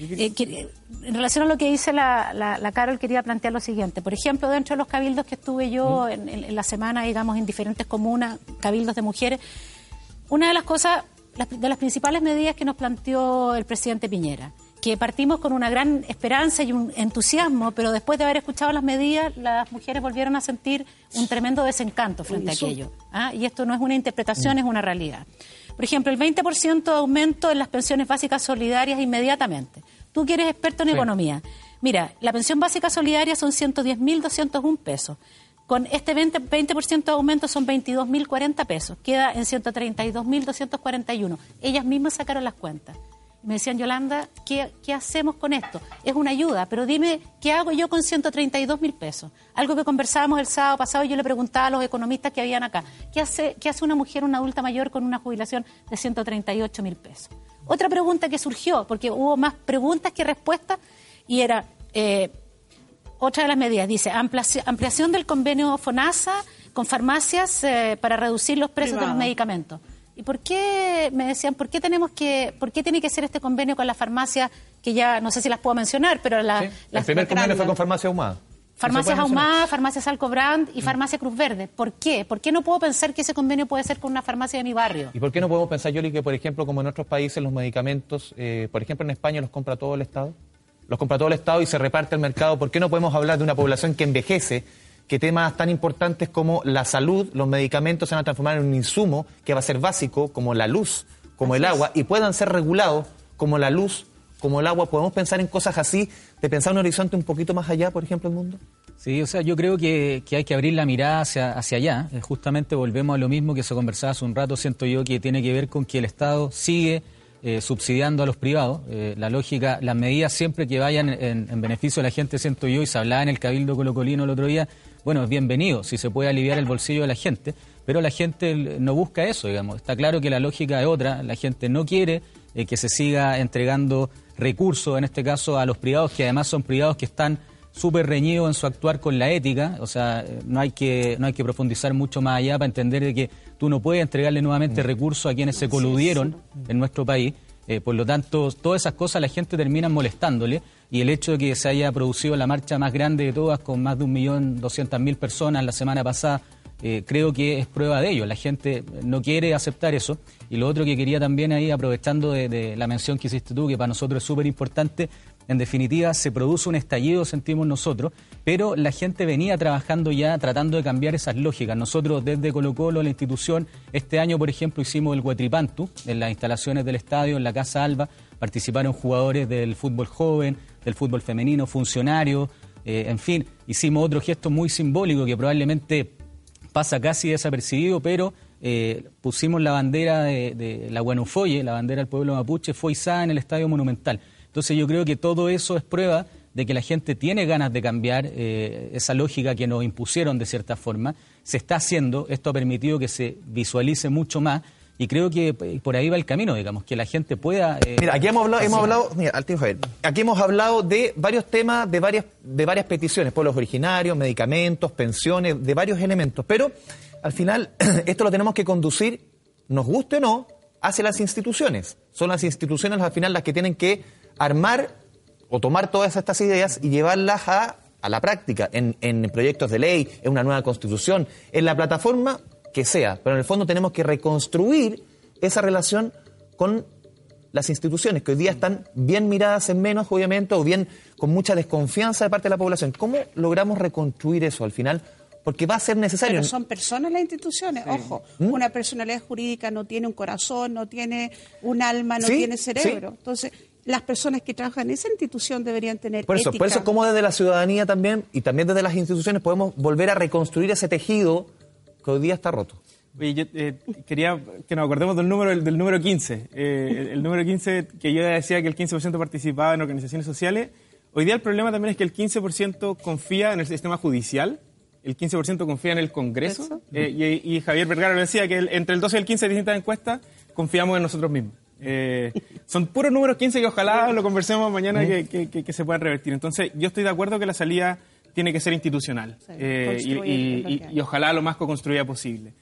Eh, que- en relación a lo que dice la, la, la Carol, quería plantear lo siguiente. Por ejemplo, dentro de los cabildos que estuve yo en, en- en la semana, digamos, en diferentes comunas, cabildos de mujeres, una de las cosas, de las principales medidas que nos planteó el presidente Piñera, que partimos con una gran esperanza y un entusiasmo, pero después de haber escuchado las medidas, las mujeres volvieron a sentir un tremendo desencanto frente a aquello. ¿ah? Y esto no es una interpretación, es una realidad. Por ejemplo, el 20% de aumento en las pensiones básicas solidarias inmediatamente. Tú que eres experto en Sí. economía. Mira, la pensión básica solidaria son 110.201 pesos. Con este 20%, 20 de aumento son 22.040 pesos. Queda en 132.241. Ellas mismas sacaron las cuentas. Me decían, Yolanda, ¿qué, qué hacemos con esto? Es una ayuda, pero dime, ¿qué hago yo con 132 mil pesos? Algo que conversábamos el sábado pasado y yo le preguntaba a los economistas que habían acá. ¿Qué hace, qué hace una mujer, una adulta mayor, con una jubilación de 138 mil pesos? Otra pregunta que surgió, porque hubo más preguntas que respuestas, y era, eh, otra de las medidas, dice, ampliaci- ampliación del convenio FONASA con farmacias eh, para reducir los precios de los medicamentos. ¿Y por qué, me decían, por qué tenemos que, por qué tiene que ser este convenio con las farmacias, que ya no sé si las puedo mencionar, pero la- El las primer convenio fue con Farmacia Ahumada. Farmacias. Ahumada, Farmacias Alcobrand y Farmacia Cruz Verde. ¿Por qué? ¿Por qué no puedo pensar que ese convenio puede ser con una farmacia de mi barrio? ¿Y por qué no podemos pensar, Yoli, que, por ejemplo, como en otros países, los medicamentos, eh, por ejemplo, en España los compra todo el Estado? Los compra todo el Estado y se reparte el mercado. ¿Por qué no podemos hablar de una población que envejece, que temas tan importantes como la salud, los medicamentos se van a transformar en un insumo que va a ser básico, como la luz, como el agua, y puedan ser regulados como la luz, como el agua? ¿Podemos pensar en cosas así, de pensar un horizonte un poquito más allá, por ejemplo, el mundo? Sí, o sea, yo creo que, que hay que abrir la mirada hacia, hacia allá. Eh, Justamente volvemos a lo mismo que se conversaba hace un rato, siento yo, que tiene que ver con que el Estado sigue eh, subsidiando a los privados. Eh, la lógica, las medidas siempre que vayan en, en beneficio de la gente, siento yo, y se hablaba en el Cabildo Colocolino el otro día, bueno, es bienvenido, si se puede aliviar el bolsillo de la gente, pero la gente no busca eso, digamos. Está claro que la lógica es otra, la gente no quiere eh, que se siga entregando recursos, en este caso, a los privados, que además son privados que están súper reñidos en su actuar con la ética, o sea, no hay que no hay que profundizar mucho más allá para entender de que tú no puedes entregarle nuevamente recursos a quienes se coludieron en nuestro país, eh, por lo tanto, todas esas cosas la gente termina molestándole y el hecho de que se haya producido la marcha más grande de todas con más de un millón doscientas mil personas la semana pasada, eh, creo que es prueba de ello. La gente no quiere aceptar eso. Y lo otro que quería también ahí, aprovechando de, de la mención que hiciste tú, que para nosotros es súper importante, en definitiva se produce un estallido, sentimos nosotros, pero la gente venía trabajando ya tratando de cambiar esas lógicas. Nosotros desde Colo Colo, la institución, este año, por ejemplo, hicimos el Huetripantu en las instalaciones del estadio, en la Casa Alba, participaron jugadores del fútbol joven, del fútbol femenino, funcionarios, eh, en fin, hicimos otro gesto muy simbólico que probablemente pasa casi desapercibido, pero eh, pusimos la bandera de, de la Guanufoye, la bandera del pueblo mapuche, fue izada en el Estadio Monumental. Entonces yo creo que todo eso es prueba de que la gente tiene ganas de cambiar eh, esa lógica que nos impusieron de cierta forma. Se está haciendo, esto ha permitido que se visualice mucho más y creo que eh, por ahí va el camino, digamos, que la gente pueda... eh, Mira, aquí hemos hablado, hemos hablado, mira, al tío Javier, aquí hemos hablado de varios temas, de varias, de varias peticiones, pueblos originarios, medicamentos, pensiones, de varios elementos, pero al final esto lo tenemos que conducir, nos guste o no, hacia las instituciones. Son las instituciones al final las que tienen que armar o tomar todas estas ideas y llevarlas a, a la práctica, en, en proyectos de ley, en una nueva constitución, en la plataforma que sea. Pero en el fondo tenemos que reconstruir esa relación con las instituciones, que hoy día están bien miradas en menos, obviamente, o bien con mucha desconfianza de parte de la población. ¿Cómo logramos reconstruir eso al final? Porque va a ser necesario. Pero son personas las instituciones, ojo. ¿Mm? Una personalidad jurídica no tiene un corazón, no tiene un alma, no Sí, tiene cerebro. sí. Entonces, las personas que trabajan en esa institución deberían tener Por eso, por ética. eso como desde la ciudadanía también y también desde las instituciones podemos volver a reconstruir ese tejido que hoy día está roto. Oye, yo eh, quería que nos acordemos del número, del número 15. Eh, el, el número 15, que yo decía que el 15% participaba en organizaciones sociales. Hoy día el problema también es que el 15% confía en el sistema judicial, el 15% confía en el Congreso. eh, y, y Javier Vergara lo decía, que el- entre el 12 y el 15 de distintas encuestas confiamos en nosotros mismos. Eh, son puros números 15 que ojalá lo conversemos mañana que, que- que- que se puedan revertir. Entonces, yo estoy de acuerdo que la salida tiene que ser institucional eh, y- ojalá lo más co-construida posible.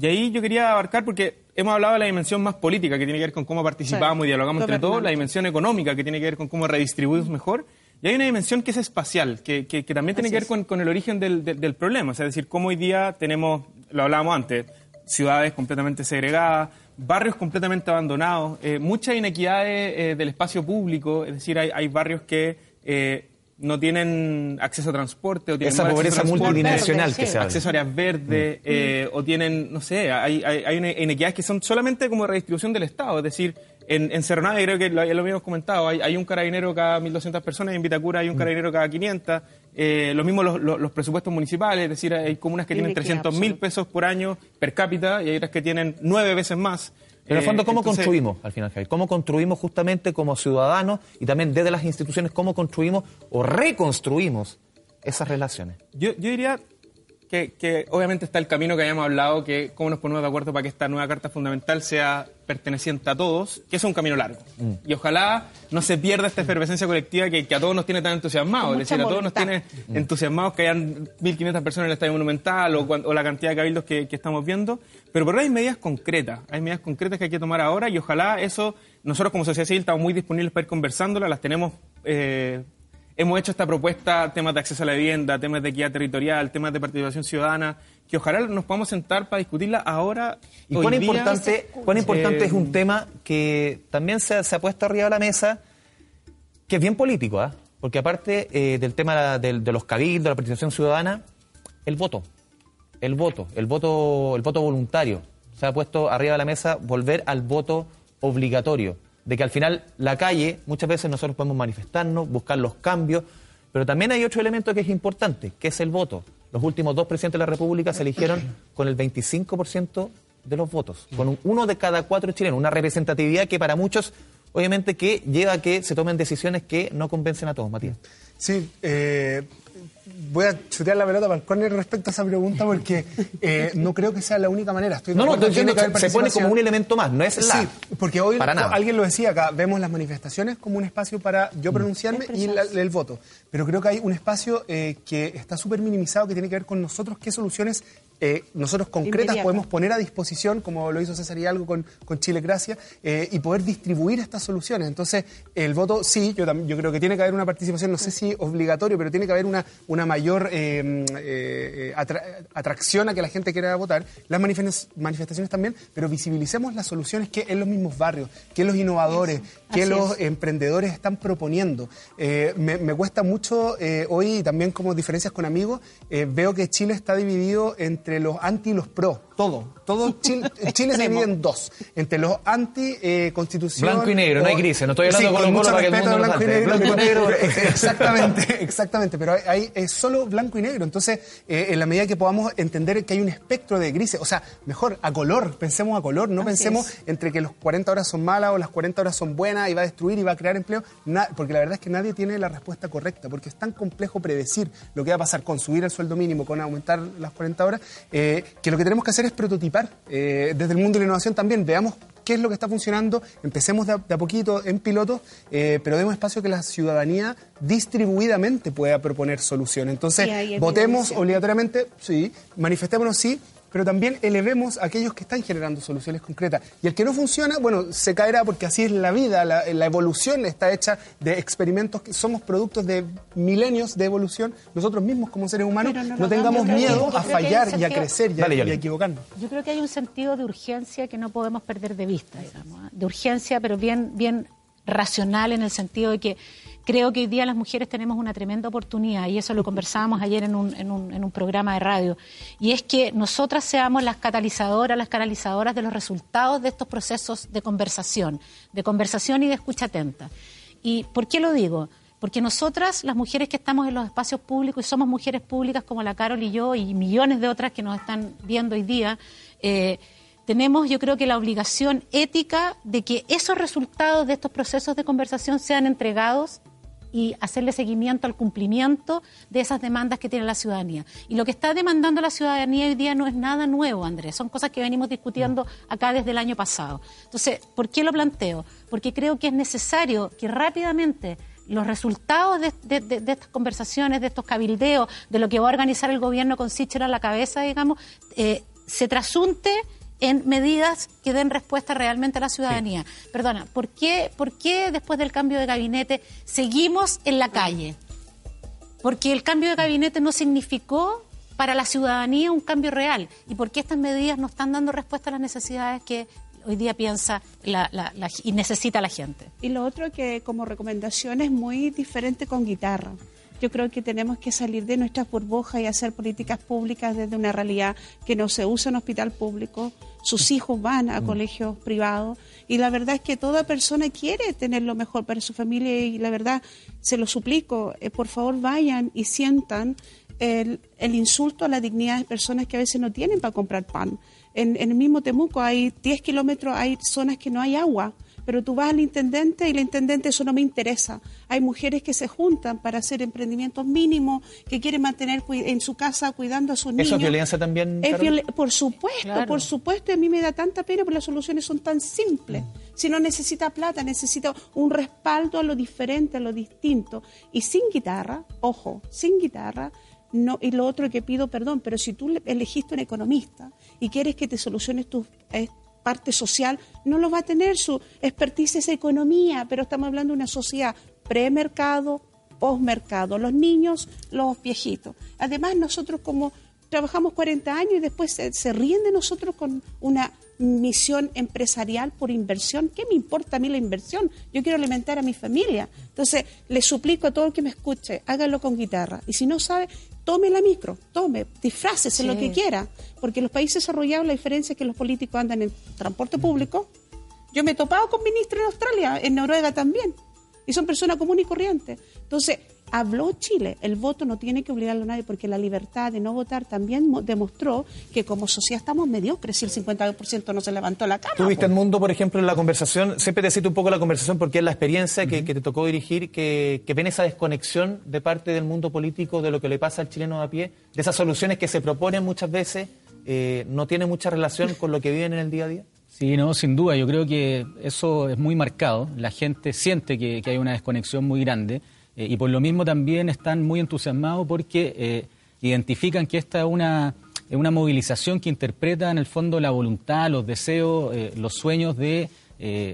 Y ahí yo quería abarcar, porque hemos hablado de la dimensión más política, que tiene que ver con cómo participamos Sí. y dialogamos entre todos, la dimensión económica, que tiene que ver con cómo redistribuimos mejor, y hay una dimensión que es espacial, que, que- que también tiene Así que ver con, con el origen del, del- del problema, o sea, es decir, cómo hoy día tenemos, lo hablábamos antes, ciudades completamente segregadas, barrios completamente abandonados, eh, muchas inequidades eh, del espacio público, es decir, hay, hay barrios que... eh, no tienen acceso a transporte o tienen Esa pobreza transporte, multidimensional que se habla. acceso a áreas verdes eh, o tienen, no sé, hay, hay, hay inequidades que son solamente como redistribución del Estado. Es decir, en, en Cerro Navia, creo que lo, lo habíamos comentado, hay, hay un carabinero cada 1.200 personas, en Vitacura hay un carabinero cada 500. Eh, lo mismo los, los- los presupuestos municipales, es decir, hay comunas que tienen Inequidad 300 mil pesos por año per cápita y hay otras que tienen nueve veces más. Pero en el fondo, Eh, ¿cómo entonces- construimos al final, Javier? ¿Cómo construimos justamente como ciudadanos y también desde las instituciones, cómo construimos o reconstruimos esas relaciones? Yo, yo diría que, que obviamente está el camino que habíamos hablado, que cómo nos ponemos de acuerdo para que esta nueva Carta Fundamental sea perteneciente a todos, que es un camino largo. Mm. Y ojalá no se pierda esta efervescencia colectiva que, que a todos nos tiene tan entusiasmados. Es decir, a todos nos tiene entusiasmados que hayan 1.500 personas en el Estadio Monumental o la cantidad de cabildos que, que estamos viendo. Pero por ahí hay medidas concretas, hay medidas concretas que hay que tomar ahora y ojalá eso, nosotros como sociedad civil estamos muy disponibles para ir conversándolas, las tenemos... eh, Hemos hecho esta propuesta, temas de acceso a la vivienda, temas de equidad territorial, temas de participación ciudadana, que ojalá nos podamos sentar para discutirla ahora. ¿Y cuán día. importante, cuán importante Eh, es un tema que también se, se ha puesto arriba de la mesa, que es bien político, ¿ah? porque aparte eh, del tema del- de los cabildos, de la participación ciudadana, el voto, el voto, el voto, el voto voluntario. Se ha puesto arriba de la mesa volver al voto obligatorio, de que al final la calle, muchas veces nosotros podemos manifestarnos, buscar los cambios, pero también hay otro elemento que es importante, que es el voto. Los últimos dos presidentes de la República se eligieron con el 25% de los votos, con un- uno de cada cuatro chilenos, una representatividad que para muchos, obviamente, que lleva a que se tomen decisiones que no convencen a todos, Matías. Sí, eh, voy a chutear la pelota para el córner respecto a esa pregunta porque eh, no creo que sea la única manera. Estoy No, no, tiene que se pone como un elemento más, no es la. Sí, porque hoy Para nada. alguien lo decía acá, vemos las manifestaciones como un espacio para yo pronunciarme y la- el voto. Pero creo que hay un espacio eh, que está súper minimizado que tiene que ver con nosotros qué soluciones eh, nosotros concretas podemos poner a disposición, como lo hizo César Hidalgo con, con Chile Gracia, eh, y poder distribuir estas soluciones. Entonces, el voto, sí, yo, yo creo que tiene que haber una participación, no sé si obligatorio, pero tiene que haber una, una mayor eh, atra- atracción a que la gente quiera votar. Las manifes- manifestaciones también, pero visibilicemos las soluciones que en los mismos barrios, que los innovadores, que Así los es. emprendedores están proponiendo. Eh, me, me cuesta mucho eh, hoy, y también como diferencias con amigos, eh, veo que Chile está dividido entre los anti y los pro. Todo. Todo Chile, Chile se divide en dos. Entre los anti eh. Blanco y negro, no hay grises. No estoy hablando Sí, con con los mucho para que blanco y negro. Blanco y pero- negro. exactamente, exactamente. Pero hay, hay- es solo blanco y negro. Entonces, eh, en la medida que podamos entender que hay un espectro de grises, o sea, mejor a color, pensemos a color, no Así pensemos es. entre que los 40 horas son malas o las 40 horas son buenas y va a destruir y va a crear empleo, na- porque la verdad es que nadie tiene la respuesta correcta, porque es tan complejo predecir lo que va a pasar con subir el sueldo mínimo, con aumentar las 40 horas, eh, que lo que tenemos que hacer es prototipar eh, desde el mundo de la innovación también, veamos qué es lo que está funcionando, empecemos de a, de a poquito en piloto, eh, pero demos espacio que la ciudadanía distribuidamente pueda proponer soluciones. Entonces, Sí, votemos obligatoriamente, sí, manifestémonos, sí, pero también elevemos a aquellos que están generando soluciones concretas. Y el que no funciona, bueno, se caerá porque así es la vida, la, la evolución está hecha de experimentos que somos productos de milenios de evolución. Nosotros mismos como seres humanos no, tengamos miedo a fallar y a crecer y a, y a equivocarnos. Yo creo que hay un sentido de urgencia que no podemos perder de vista, digamos, ¿eh? de urgencia, pero bien, bien racional en el sentido de que creo que hoy día las mujeres tenemos una tremenda oportunidad, y eso lo conversábamos ayer en un, en un, en un programa de radio, y es que nosotras seamos las catalizadoras, las canalizadoras de los resultados de estos procesos de conversación, de conversación y de escucha atenta. ¿Y por qué lo digo? Porque nosotras, las mujeres que estamos en los espacios públicos y somos mujeres públicas como la Carol y yo y millones de otras que nos están viendo hoy día, eh, tenemos yo creo que la obligación ética de que esos resultados de estos procesos de conversación sean entregados y hacerle seguimiento al cumplimiento de esas demandas que tiene la ciudadanía. Y lo que está demandando la ciudadanía hoy día no es nada nuevo, Andrés, son cosas que venimos discutiendo acá desde el año pasado. Entonces, ¿por qué lo planteo? Porque creo que es necesario que rápidamente los resultados de, estas conversaciones, de estos cabildeos, de lo que va a organizar el gobierno con Sichel a la cabeza, digamos, eh, se trasunte en medidas que den respuesta realmente a la ciudadanía. Perdona, ¿por qué, ¿por qué después del cambio de gabinete seguimos en la calle? Porque el cambio de gabinete no significó para la ciudadanía un cambio real. ¿Y por qué estas medidas no están dando respuesta a las necesidades que hoy día piensa y necesita la gente? Y lo otro que como recomendación es muy diferente con guitarra. Yo creo que tenemos que salir de nuestras burbujas y hacer políticas públicas desde una realidad que no se usa en hospital público, sus hijos van a mm. colegios privados y la verdad es que toda persona quiere tener lo mejor para su familia y la verdad se lo suplico, eh, por favor vayan y sientan el, el, insulto a la dignidad de personas que a veces no tienen para comprar pan. En, en el mismo Temuco hay 10 kilómetros, hay zonas que no hay agua pero tú vas al intendente y el intendente eso no me interesa. Hay mujeres que se juntan para hacer emprendimientos mínimos, que quieren mantener en su casa cuidando a sus niños. ¿Eso es violencia también? Es por supuesto, por supuesto, y a mí me da tanta pena porque las soluciones son tan simples. Si no necesita plata, necesita un respaldo a lo diferente, a lo distinto. Y sin guitarra, ojo, sin guitarra, no, y lo otro que pido perdón, pero si tú elegiste un economista y quieres que te soluciones tus, eh, parte social no lo va a tener, su expertise es economía, pero estamos hablando de una sociedad premercado, postmercado, los niños, los viejitos. Además, nosotros como trabajamos 40 años y después se, ríen de nosotros con una misión empresarial por inversión. ¿Qué me importa a mí la inversión? Yo quiero alimentar a mi familia. Entonces, le suplico a todo el que me escuche, hágalo con guitarra. Y si no sabe, tome la micro, tome, disfrácese lo que quiera. Porque en los países desarrollados la diferencia es que los políticos andan en transporte público. Yo me he topado con ministros en Australia, en Noruega también. Y son personas comunes y corrientes. Entonces, habló Chile. El voto no tiene que obligarlo a nadie porque la libertad de no votar también demostró que como sociedad estamos mediocres si el 50% no se levantó la cama. Tuviste el mundo, por ejemplo, en la conversación, siempre te cito un poco la conversación porque es la experiencia que, te tocó dirigir, que, ven esa desconexión de parte del mundo político de lo que le pasa al chileno a pie, de esas soluciones que se proponen muchas veces, eh, no tiene mucha relación con lo que viven en el día a día. Sí, no, sin duda. Yo creo que eso es muy marcado. La gente siente que hay una desconexión muy grande. Eh, y por lo mismo también están muy entusiasmados porque eh, identifican que esta es una, una movilización que interpreta en el fondo la voluntad, los deseos, eh, los sueños de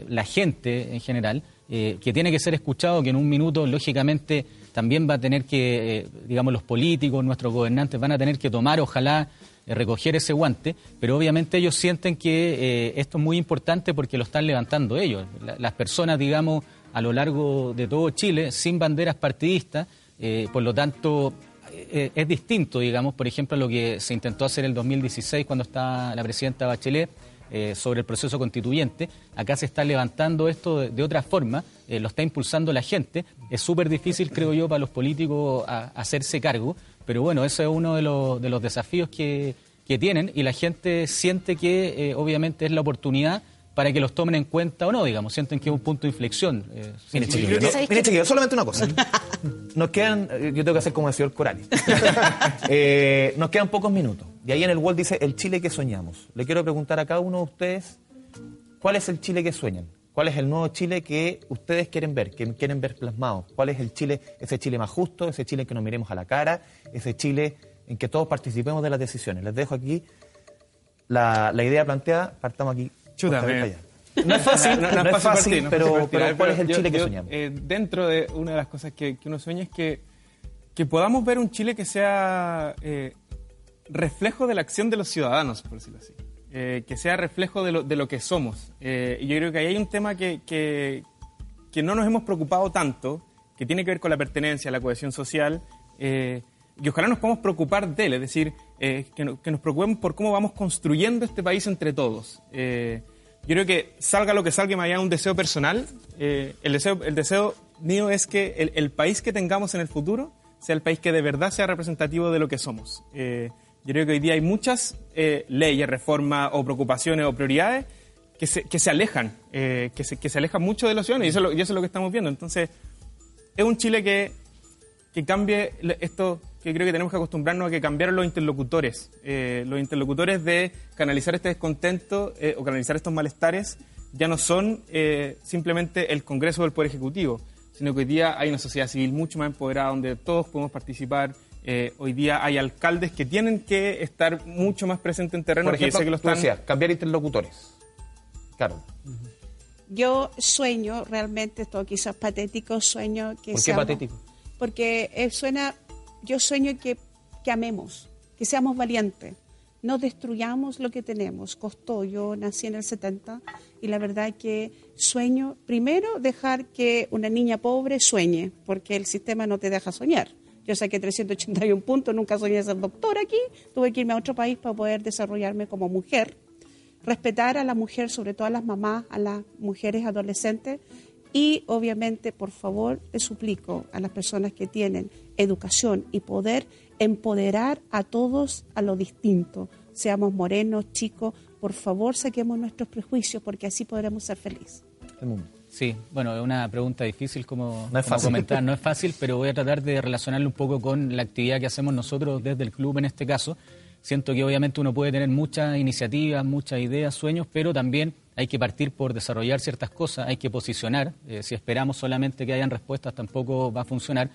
la gente en general, que tiene que ser escuchado, que en un minuto lógicamente también va a tener que, digamos, los políticos, nuestros gobernantes van a tener que tomar, ojalá, recoger ese guante, pero obviamente ellos sienten que esto es muy importante porque lo están levantando ellos. las personas, digamos, a lo largo de todo Chile sin banderas partidistas, eh, por lo tanto eh, es distinto, digamos, por ejemplo, a lo que se intentó hacer en el 2016 cuando estaba la presidenta Bachelet eh, sobre el proceso constituyente. Acá se está levantando esto de, otra forma, lo está impulsando la gente. Es súper difícil, creo yo, para los políticos hacerse cargo, pero bueno, eso es uno de los, de los desafíos que tienen y la gente siente que obviamente es la oportunidad para que los tomen en cuenta o no, digamos, sienten que es un punto de inflexión. Eh, mire, chiquillos, solamente una cosa. Nos quedan, eh, yo tengo que hacer como el señor Corales. Eh, nos quedan pocos minutos. Y ahí en el Wall dice, el Chile que soñamos. Le quiero preguntar a cada uno de ustedes, ¿cuál es el Chile que sueñan? ¿Cuál es el nuevo Chile que ustedes quieren ver, que quieren ver plasmado? ¿Cuál es el Chile, ese Chile más justo, ese Chile en que nos miremos a la cara, ese Chile en que todos participemos de las decisiones? Les dejo aquí la, la idea planteada, partamos aquí. Chuta. No es fácil, no, es fácil, partir, no es pero, fácil partir. pero A ver, ¿cuál pero es el yo- Chile que yo, soñamos? eh, dentro de una de las cosas que, que uno sueña es que, que podamos ver un Chile que sea eh, reflejo de la acción de los ciudadanos, por decirlo así. Eh, que sea reflejo de lo, de lo que somos. Eh, y yo creo que ahí hay un tema que, que, que no nos hemos preocupado tanto, que tiene que ver con la pertenencia, la cohesión social, eh, y ojalá nos podamos preocupar de él, es decir, eh, que, no- que nos preocupemos por cómo vamos construyendo este país entre todos. Eh, yo creo que salga lo que salga, haya un deseo personal, eh, el, deseo, el deseo mío es que el, el país que tengamos en el futuro sea el país que de verdad sea representativo de lo que somos. Eh, yo creo que hoy día hay muchas eh, leyes, reformas o preocupaciones o prioridades que se, que se alejan, eh, que, se, que se alejan mucho de los ciudadanos y eso, es lo, y eso es lo que estamos viendo. Entonces, es un Chile que, que cambie esto que creo que tenemos que acostumbrarnos a que cambiaron los interlocutores. Eh, los interlocutores de canalizar este descontento eh, o canalizar estos malestares ya no son eh, simplemente el Congreso del Poder Ejecutivo, sino que hoy día hay una sociedad civil mucho más empoderada donde todos podemos participar. Eh, hoy día hay alcaldes que tienen que estar mucho más presentes en terreno. Por ejemplo, sé que lo tú están- decías, cambiar interlocutores. Claro. Yo sueño, realmente, esto quizás patético, sueño que ¿Por qué seamos- patético? Porque eh, suena, yo sueño que, que amemos, que seamos valientes, no destruyamos lo que tenemos. Costó, yo nací en el 70 y la verdad que sueño, primero, dejar que una niña pobre sueñe, porque el sistema no te deja soñar. Yo saqué 381 puntos, nunca soñé ser doctor aquí, tuve que irme a otro país para poder desarrollarme como mujer respetar a la mujer, sobre todo a las mamás, a las mujeres adolescentes y obviamente, por favor, le suplico a las personas que tienen educación y poder empoderar a todos a lo distinto, seamos morenos, chicos, por favor saquemos nuestros prejuicios porque así podremos ser felices. Sí, bueno, es una pregunta difícil como, No como comentar, no es fácil, pero voy a tratar de relacionarlo un poco con la actividad que hacemos nosotros desde el club en este caso. Siento que obviamente uno puede tener muchas iniciativas, muchas ideas, sueños, pero también hay que partir por desarrollar ciertas cosas, hay que posicionar. Eh, si esperamos solamente que hayan respuestas, tampoco va a funcionar.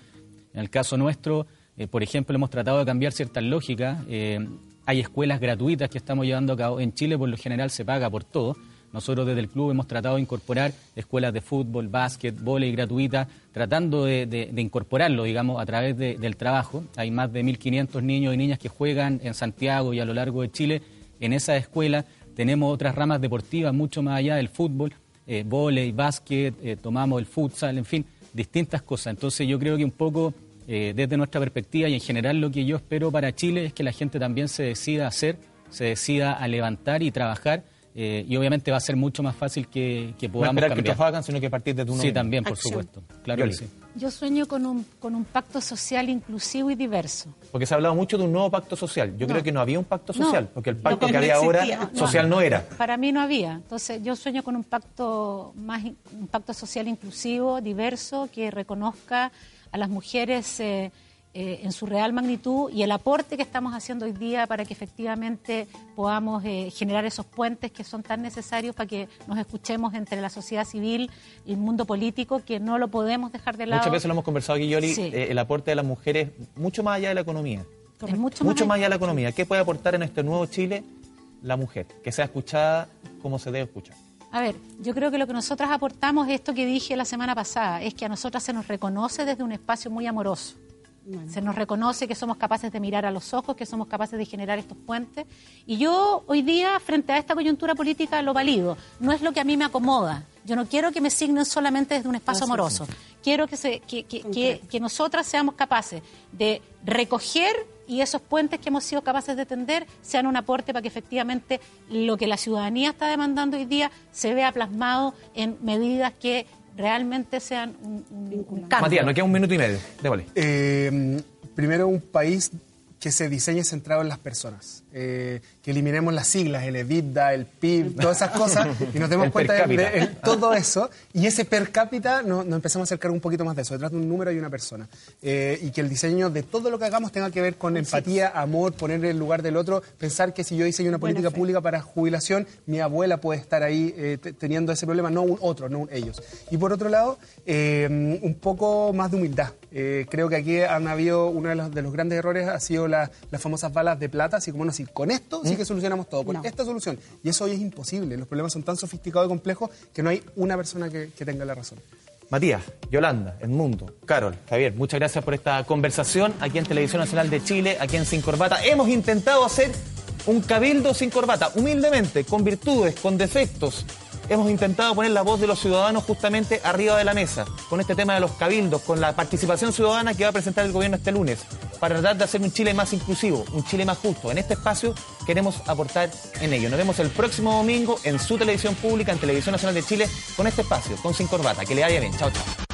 En el caso nuestro, eh, por ejemplo, hemos tratado de cambiar ciertas lógicas. Eh, hay escuelas gratuitas que estamos llevando a cabo. En Chile, por lo general, se paga por todo. Nosotros desde el club hemos tratado de incorporar escuelas de fútbol, básquet, vóley gratuitas, tratando de, incorporarlo, digamos, a través de- del trabajo. Hay más de 1.500 niños y niñas que juegan en Santiago y a lo largo de Chile en esas escuelas. Tenemos otras ramas deportivas mucho más allá del fútbol, eh, vóley, básquet, eh, tomamos el futsal, en fin, distintas cosas. Entonces yo creo que un poco eh, desde nuestra perspectiva y en general lo que yo espero para Chile es que la gente también se decida a hacer, se decida a levantar y trabajar. Eh, y obviamente va a ser mucho más fácil que, que No podamos que cambiar. otros hagan, sino que partir de tu Sí, también, por supuesto. Claro que sí. Yo sueño con un, con un pacto social inclusivo y diverso. Porque se ha hablado mucho de un nuevo pacto social. Yo No. creo que no había un pacto No. social, porque el pacto No, que había no ahora. No. social no era. Para mí no había. Entonces yo sueño con un pacto más un pacto social inclusivo, diverso, que reconozca a las mujeres eh, eh, en su real magnitud y el aporte que estamos haciendo hoy día para que efectivamente podamos eh, generar esos puentes que son tan necesarios para que nos escuchemos entre la sociedad civil y el mundo político, que no lo podemos dejar de lado. Muchas veces lo hemos conversado aquí, Yoli, Sí. eh, el aporte de las mujeres mucho más allá de la economía. Es mucho, Mucho más más allá de la economía. ¿Qué puede aportar en este nuevo Chile la mujer? Que sea escuchada como se debe escuchar. A ver, yo creo que lo que nosotras aportamos es esto que dije la semana pasada, es que a nosotras se nos reconoce desde un espacio muy amoroso. Se nos reconoce que somos capaces de mirar a los ojos, que somos capaces de generar estos puentes. Y yo hoy día, frente a esta coyuntura política, lo valido. No es lo que a mí me acomoda. Yo no quiero que me signen solamente desde un espacio amoroso. Quiero que, se, que, que, que, que nosotras seamos capaces de recoger y esos puentes que hemos sido capaces de tender sean un aporte para que efectivamente lo que la ciudadanía está demandando hoy día se vea plasmado en medidas que realmente sean un, un- un cambio. Matías, nos queda un minuto y medio. Déjale. Eh, primero, un país que se diseñe centrado en las personas. Eh, que eliminemos las siglas, el EBITDA, el PIB, todas esas cosas, y nos demos El cuenta per de, de- todo eso. Y ese per cápita no- nos empezamos a acercar un poquito más de eso, detrás de un número y una persona. Eh, y que el diseño de todo lo que hagamos tenga que ver con empatía, amor, poner en el lugar del otro, pensar que si yo diseño una Buena política fe. pública para jubilación, mi abuela puede estar ahí eh, te- teniendo ese problema, no un otro, no un ellos. Y por otro lado, eh, un poco más de humildad. Eh, creo que aquí han habido uno de los, de los grandes errores ha sido la- las famosas balas de plata, así como no, si con esto sí ¿Mm? que solucionamos todo, con No. esta solución. Y eso hoy es imposible. Los problemas son tan sofisticados y complejos que no hay una persona que, que tenga la razón. Matías, Yolanda, Edmundo, Carol, Javier, muchas gracias por esta conversación aquí en Televisión Nacional de Chile, aquí en Sin Corbata. Hemos intentado hacer un cabildo sin corbata, humildemente, con virtudes, con defectos. Hemos intentado poner la voz de los ciudadanos justamente arriba de la mesa, con este tema de los cabildos, con la participación ciudadana que va a presentar el gobierno este lunes, para tratar de hacer un Chile más inclusivo, un Chile más justo. En este espacio queremos aportar en ello. Nos vemos el próximo domingo en su televisión pública, en Televisión Nacional de Chile, con este espacio, con Sin Corbata. Que le vaya bien. Chao, chao.